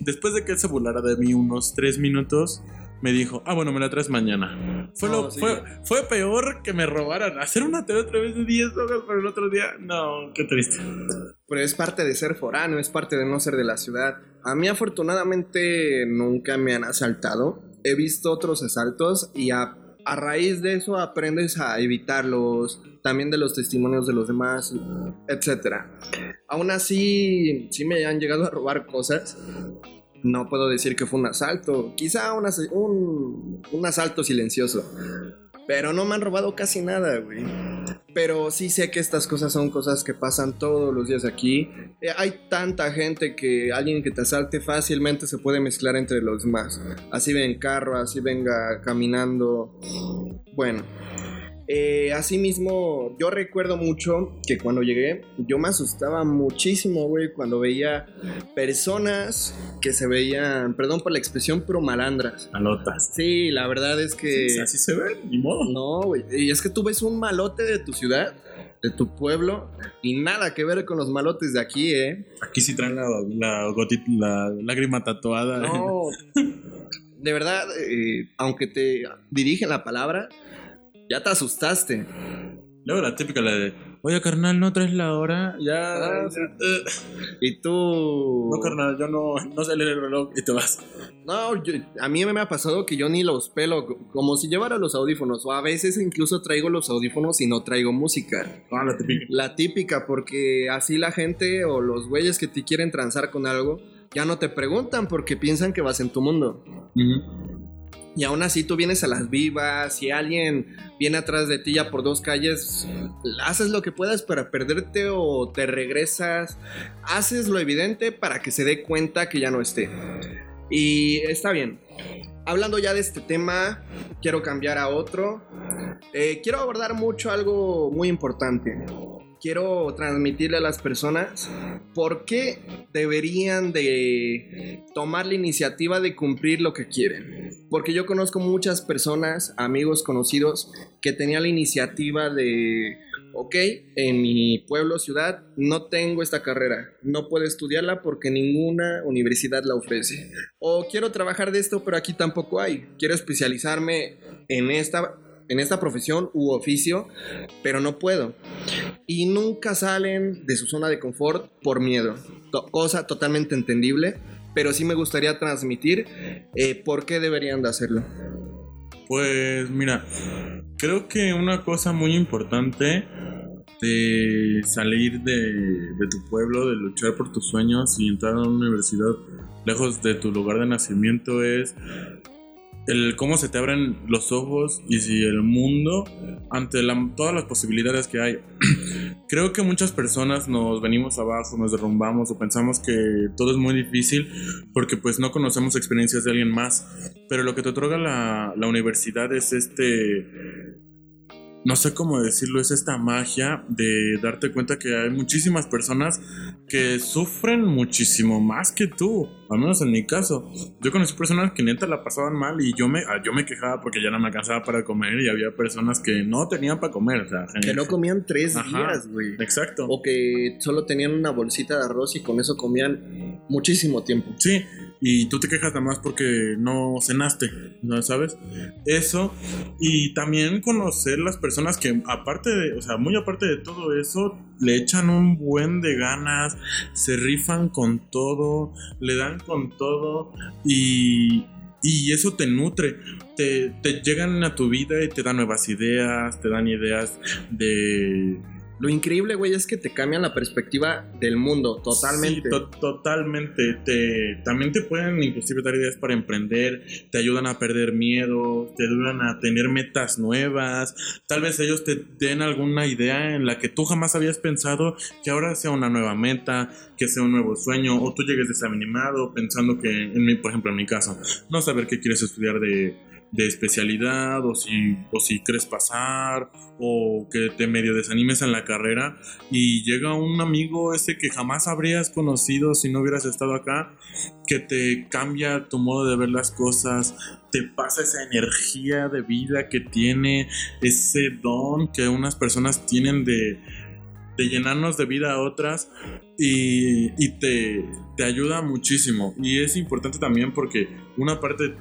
Speaker 2: Después de que él se burlara de mí unos tres minutos, me dijo, ah, bueno, me la traes mañana. Fue, lo, fue, fue, peor que me robaran. Hacer una tele otra vez de 10 horas para el otro día. No, qué triste.
Speaker 1: Pero es parte de ser forano, es parte de no ser de la ciudad. A mí afortunadamente nunca me han asaltado. He visto otros asaltos y a, a raíz de eso aprendes a evitarlos, también de los testimonios de los demás, etc. Aún así, sí me han llegado a robar cosas no puedo decir que fue un asalto, quizá un, un, asalto silencioso. Pero no me han robado casi nada, güey. Pero sí sé que estas cosas son cosas que pasan todos los días aquí. Eh, hay tanta gente que alguien que te asalte fácilmente se puede mezclar entre los demás. Así ven carro, así venga caminando. Bueno. Eh, asimismo, yo recuerdo mucho que cuando llegué, yo me asustaba muchísimo, güey, cuando veía personas que se veían, perdón por la expresión, pero malandras.
Speaker 2: Malotas.
Speaker 1: Sí, la verdad es que...
Speaker 2: Sí, así se ven, ni modo.
Speaker 1: No, güey. Y es que tú ves un malote de tu ciudad, de tu pueblo, y nada que ver con los malotes de aquí, ¿eh?
Speaker 2: Aquí sí traen la, la, la lágrima tatuada.
Speaker 1: No. De verdad, eh, aunque te dirigen la palabra, ya te asustaste.
Speaker 2: Luego la típica, la de, oye carnal, ¿no traes la hora? Ya.
Speaker 1: Ah. Y tú...
Speaker 2: No, carnal, yo no, no sé leer el reloj y te vas.
Speaker 1: No, yo- a mí me ha pasado que yo ni los pelo, como si llevara los audífonos, o a veces incluso traigo los audífonos y no traigo música.
Speaker 2: Ah, la típica.
Speaker 1: La típica, porque así la gente o los güeyes que te quieren transar con algo, ya no te preguntan porque piensan que vas en tu mundo. Y aún así tú vienes a las vivas, si alguien viene atrás de ti ya por dos calles, haces lo que puedas para perderte o te regresas, haces lo evidente para que se dé cuenta que ya no esté. Y está bien. Hablando ya de este tema, quiero cambiar a otro. Eh, quiero abordar mucho algo muy importante. Quiero transmitirle a las personas por qué deberían de tomar la iniciativa de cumplir lo que quieren. Porque yo conozco muchas personas, amigos conocidos, que tenían la iniciativa de, ok, en mi pueblo, ciudad, no tengo esta carrera, no puedo estudiarla porque ninguna universidad la ofrece. O quiero trabajar de esto, pero aquí tampoco hay. Quiero especializarme en esta, en esta profesión u oficio, pero no puedo. Y nunca salen de su zona de confort por miedo. Cosa totalmente entendible, pero sí me gustaría transmitir eh, por qué deberían de hacerlo.
Speaker 2: Pues mira, creo que una cosa muy importante de salir de tu pueblo, de luchar por tus sueños y entrar a una universidad lejos de tu lugar de nacimiento es el cómo se te abren los ojos y si el mundo ante la- todas las posibilidades que hay. Creo que muchas personas nos venimos abajo, nos derrumbamos o pensamos que todo es muy difícil porque pues no conocemos experiencias de alguien más. Pero lo que te otorga la, la universidad es este... No sé cómo decirlo, es esta magia de darte cuenta que hay muchísimas personas que sufren muchísimo más que tú, al menos en mi caso. Yo conocí personas que neta la pasaban mal y yo me, ah, yo me quejaba porque ya no me alcanzaba para comer y había personas que no tenían para comer. O sea,
Speaker 1: Que no comían tres
Speaker 2: Ajá.
Speaker 1: días, güey.
Speaker 2: Exacto.
Speaker 1: O que solo tenían una bolsita de arroz y con eso comían muchísimo tiempo.
Speaker 2: Sí, y tú te quejas nada más porque no cenaste, ¿no sabes? Eso, y también conocer las personas que aparte de, o sea, muy aparte de todo eso, le echan un buen de ganas, se rifan con todo, le dan con todo y... Y eso te nutre, te, te llegan a tu vida y te dan nuevas ideas, te dan ideas de,
Speaker 1: Lo increíble, güey, es que te cambian la perspectiva del mundo totalmente.
Speaker 2: Sí, to- totalmente. Te, también te pueden inclusive dar ideas para emprender, te ayudan a perder miedo, te ayudan a tener metas nuevas. Tal vez ellos te den alguna idea en la que tú jamás habías pensado que ahora sea una nueva meta, que sea un nuevo sueño, o tú llegues desanimado pensando que, en mi, por ejemplo, en mi caso, no saber qué quieres estudiar de, de especialidad, o si, o si crees pasar, o que te medio desanimes en la carrera y llega un amigo ese que jamás habrías conocido si no hubieras estado acá, que te cambia tu modo de ver las cosas, te pasa esa energía de vida que tiene, ese don que unas personas tienen de, de llenarnos de vida a otras y, y te, te ayuda muchísimo. Y es importante también porque una parte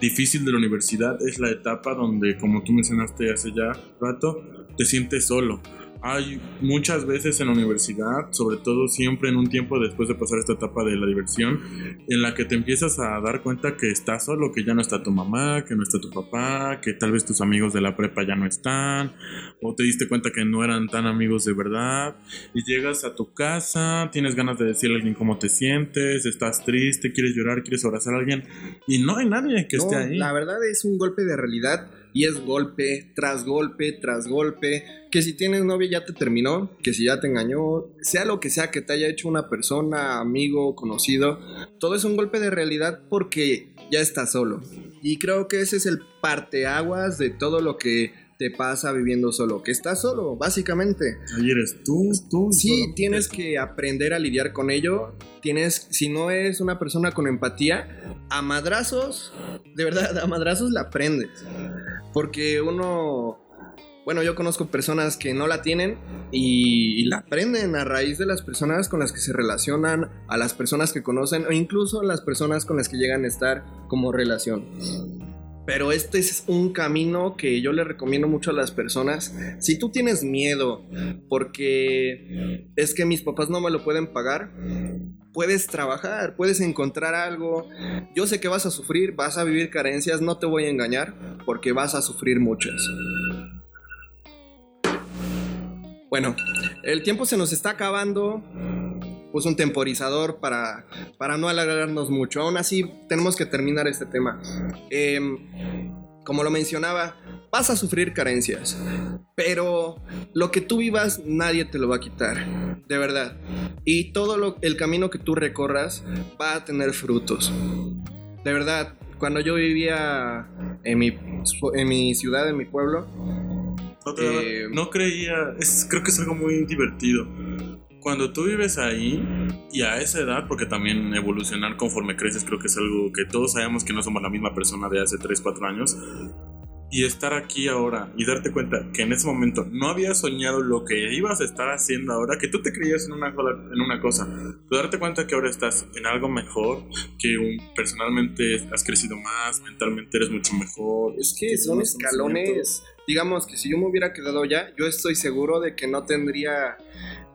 Speaker 2: difícil de la universidad es la etapa donde, como tú mencionaste hace ya rato, te sientes solo. Hay muchas veces en la universidad, sobre todo siempre en un tiempo después de pasar esta etapa de la diversión, en la que te empiezas a dar cuenta que estás solo, que ya no está tu mamá, que no está tu papá, que tal vez tus amigos de la prepa ya no están, o te diste cuenta que no eran tan amigos de verdad, y llegas a tu casa, tienes ganas de decirle a alguien cómo te sientes, estás triste, quieres llorar, quieres abrazar a alguien, y no hay nadie que
Speaker 1: No,
Speaker 2: esté ahí.
Speaker 1: La verdad es un golpe de realidad y es golpe tras golpe tras golpe. Que si tienes novia ya te terminó, que si ya te engañó, sea lo que sea que te haya hecho una persona, amigo, conocido, todo es un golpe de realidad porque ya estás solo. Y creo que ese es el parteaguas de todo lo que te pasa viviendo solo, que estás solo, básicamente.
Speaker 2: Ahí eres tú, tú.
Speaker 1: Sí,
Speaker 2: solo
Speaker 1: tienes que aprender a lidiar con ello. Tienes, si no eres una persona con empatía, a madrazos, de verdad, a madrazos la aprendes. Porque uno, bueno, yo conozco personas que no la tienen y, y la aprenden a raíz de las personas con las que se relacionan, a las personas que conocen o incluso a las personas con las que llegan a estar como relación. Pero este es un camino que yo le recomiendo mucho a las personas. Si tú tienes miedo porque es que mis papás no me lo pueden pagar, puedes trabajar, puedes encontrar algo. Yo sé que vas a sufrir, vas a vivir carencias, no te voy a engañar, porque vas a sufrir muchas. Bueno, el tiempo se nos está acabando. Puse un temporizador para, para no alargarnos mucho. Aún así, tenemos que terminar este tema. Em, como lo mencionaba, vas a sufrir carencias. Pero lo que tú vivas, nadie te lo va a quitar. De verdad. Y todo lo- el camino que tú recorras va a tener frutos. De verdad, cuando yo vivía en mi, en mi ciudad, en mi pueblo, Eh,
Speaker 2: no creía, es, creo que es algo muy divertido. Cuando tú vives ahí y a esa edad, porque también evolucionar conforme creces creo que es algo que todos sabemos que no somos la misma persona de hace 3, 4 años. Y estar aquí ahora y darte cuenta que en ese momento no habías soñado lo que ibas a estar haciendo ahora, que tú te creías en una, en una cosa, pero darte cuenta que ahora estás en algo mejor, que un- personalmente has crecido más, mentalmente eres mucho mejor.
Speaker 1: Es que son escalones. Digamos que si yo me hubiera quedado ya, yo estoy seguro de que no tendría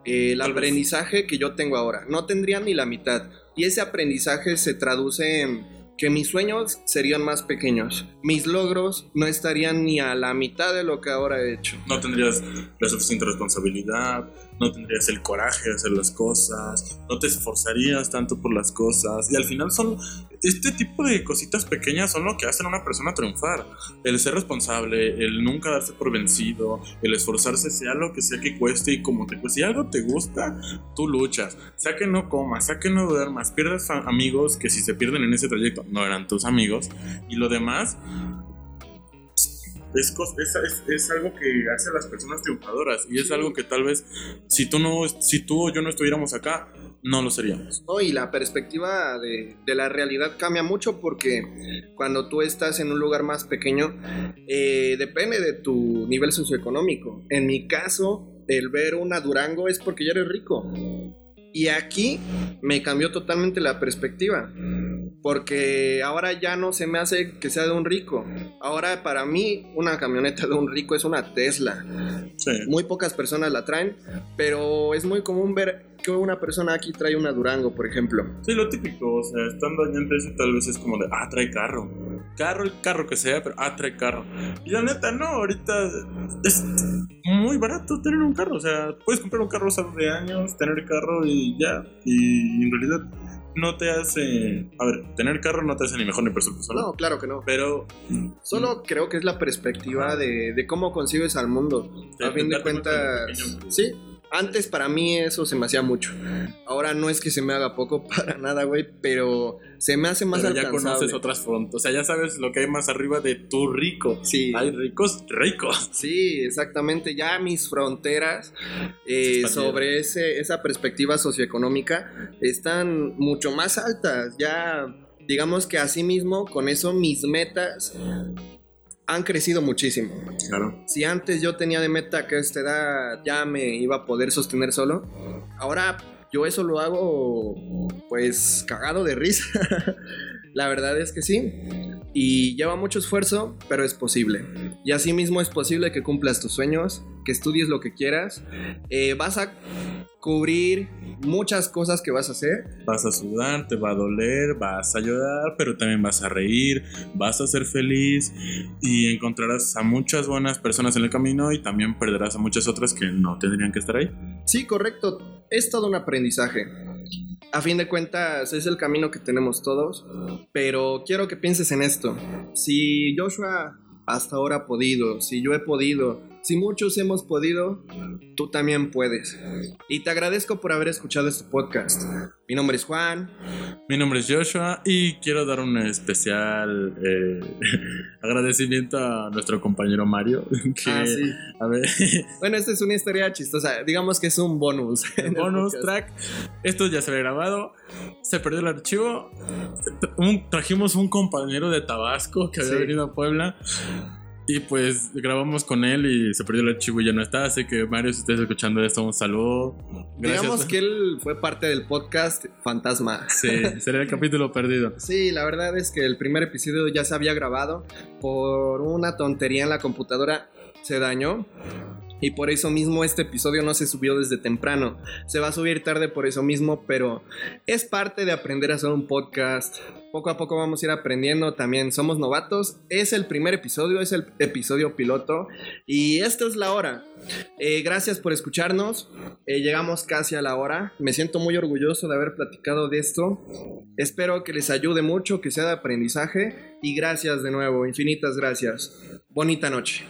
Speaker 1: el
Speaker 2: Tal vez.
Speaker 1: aprendizaje que yo tengo ahora. No tendría ni la mitad. Y ese aprendizaje se traduce en que mis sueños serían más pequeños. Mis logros no estarían ni a la mitad de lo que ahora he hecho.
Speaker 2: no tendrías la suficiente responsabilidad, no tendrías el coraje de hacer las cosas, no te esforzarías tanto por las cosas. Y al final son este tipo de cositas pequeñas son lo que hacen a una persona triunfar. El ser responsable, el nunca darse por vencido, el esforzarse sea lo que sea que cueste y como te cueste. Si algo te gusta, tú luchas. Sea que no comas, sea que no duermas, pierdas amigos que si se pierden en ese trayecto no eran tus amigos. Y lo demás es, es- es algo que hace a las personas triunfadoras y es algo que tal vez si tú no si tú o yo no estuviéramos acá no lo seríamos
Speaker 1: No, y la perspectiva de, de la realidad cambia mucho porque cuando tú estás en un lugar más pequeño, eh, depende de tu nivel socioeconómico. En mi caso, el ver una Durango es porque ya eres rico. Y aquí me cambió totalmente la perspectiva. Porque ahora ya no se me hace que sea de un rico. Ahora para mí una camioneta de un rico es una Tesla.
Speaker 2: sí.
Speaker 1: Muy pocas personas la traen, pero es muy común ver que una persona aquí trae una Durango, por ejemplo.
Speaker 2: Sí, lo típico, o sea, estando allá en Tesla tal vez es como de, ah, trae carro. Carro, el carro que sea, pero, ah, trae carro. Y la neta, no, ahorita es muy barato tener un carro. O sea, puedes comprar un carro hace de años, tener carro y ya. Y en realidad no te hace... A ver, tener carro no te hace ni mejor ni persona.
Speaker 1: No, claro que no.
Speaker 2: Pero...
Speaker 1: Solo creo que es la perspectiva de, de cómo concibes al mundo. A fin de cuentas, sí. Antes para mí eso se me hacía mucho. Ahora no es que se me haga poco para nada, güey, pero se me hace más
Speaker 2: Pero ya
Speaker 1: alcanzable.
Speaker 2: conoces otras fronteras. O sea, ya sabes lo que hay más arriba de tu rico.
Speaker 1: Sí.
Speaker 2: Hay ricos ricos.
Speaker 1: Sí, exactamente. Ya mis fronteras eh, sobre ese, esa perspectiva socioeconómica están mucho más altas. Ya, digamos que así mismo, con eso mis metas han crecido muchísimo.
Speaker 2: Claro.
Speaker 1: Si antes yo tenía de meta que a esta edad ya me iba a poder sostener solo, ahora yo eso lo hago pues cagado de risa. La verdad es que sí. Y lleva mucho esfuerzo, pero es posible. Y así mismo es posible que cumplas tus sueños, que estudies lo que quieras. Eh, vas a cubrir muchas cosas que vas a hacer.
Speaker 2: Vas a sudar, te va a doler, vas a llorar, pero también vas a reír, vas a ser feliz y encontrarás a muchas buenas personas en el camino y también perderás a muchas otras que no tendrían que estar ahí.
Speaker 1: Sí, correcto. Es todo un aprendizaje. A fin de cuentas, es el camino que tenemos todos. Pero quiero que pienses en esto. Si Joshua hasta ahora ha podido, si yo he podido, Si muchos hemos podido, tú también puedes. Y te agradezco por haber escuchado este podcast. Mi nombre es Juan.
Speaker 2: Mi nombre es Joshua y quiero dar un especial eh, agradecimiento a nuestro compañero Mario. Que,
Speaker 1: Ah, sí.
Speaker 2: A ver,
Speaker 1: Bueno, esta es una historia chistosa. Digamos que es un bonus.
Speaker 2: bonus track. Esto ya se había grabado. Se perdió el archivo. Un- trajimos un compañero de Tabasco que había
Speaker 1: Sí.
Speaker 2: venido a Puebla. Y pues grabamos con él y se perdió el archivo y ya no está. Así que Mario, si estás escuchando esto, un saludo. Gracias.
Speaker 1: Digamos que él fue parte del podcast Fantasma.
Speaker 2: Sí, sería el capítulo perdido.
Speaker 1: Sí, la verdad es que el primer episodio ya se había grabado. Por una tontería en la computadora se dañó. Y por eso mismo este episodio no se subió desde temprano. Se va a subir tarde por eso mismo, pero es parte de aprender a hacer un podcast. Poco a poco vamos a ir aprendiendo. También somos novatos. Es el primer episodio, es el episodio piloto. Y esta es la hora. Eh, gracias por escucharnos. Eh, llegamos casi a la hora. Me siento muy orgulloso de haber platicado de esto. Espero que les ayude mucho, que sea de aprendizaje. Y gracias de nuevo, infinitas gracias. Bonita noche.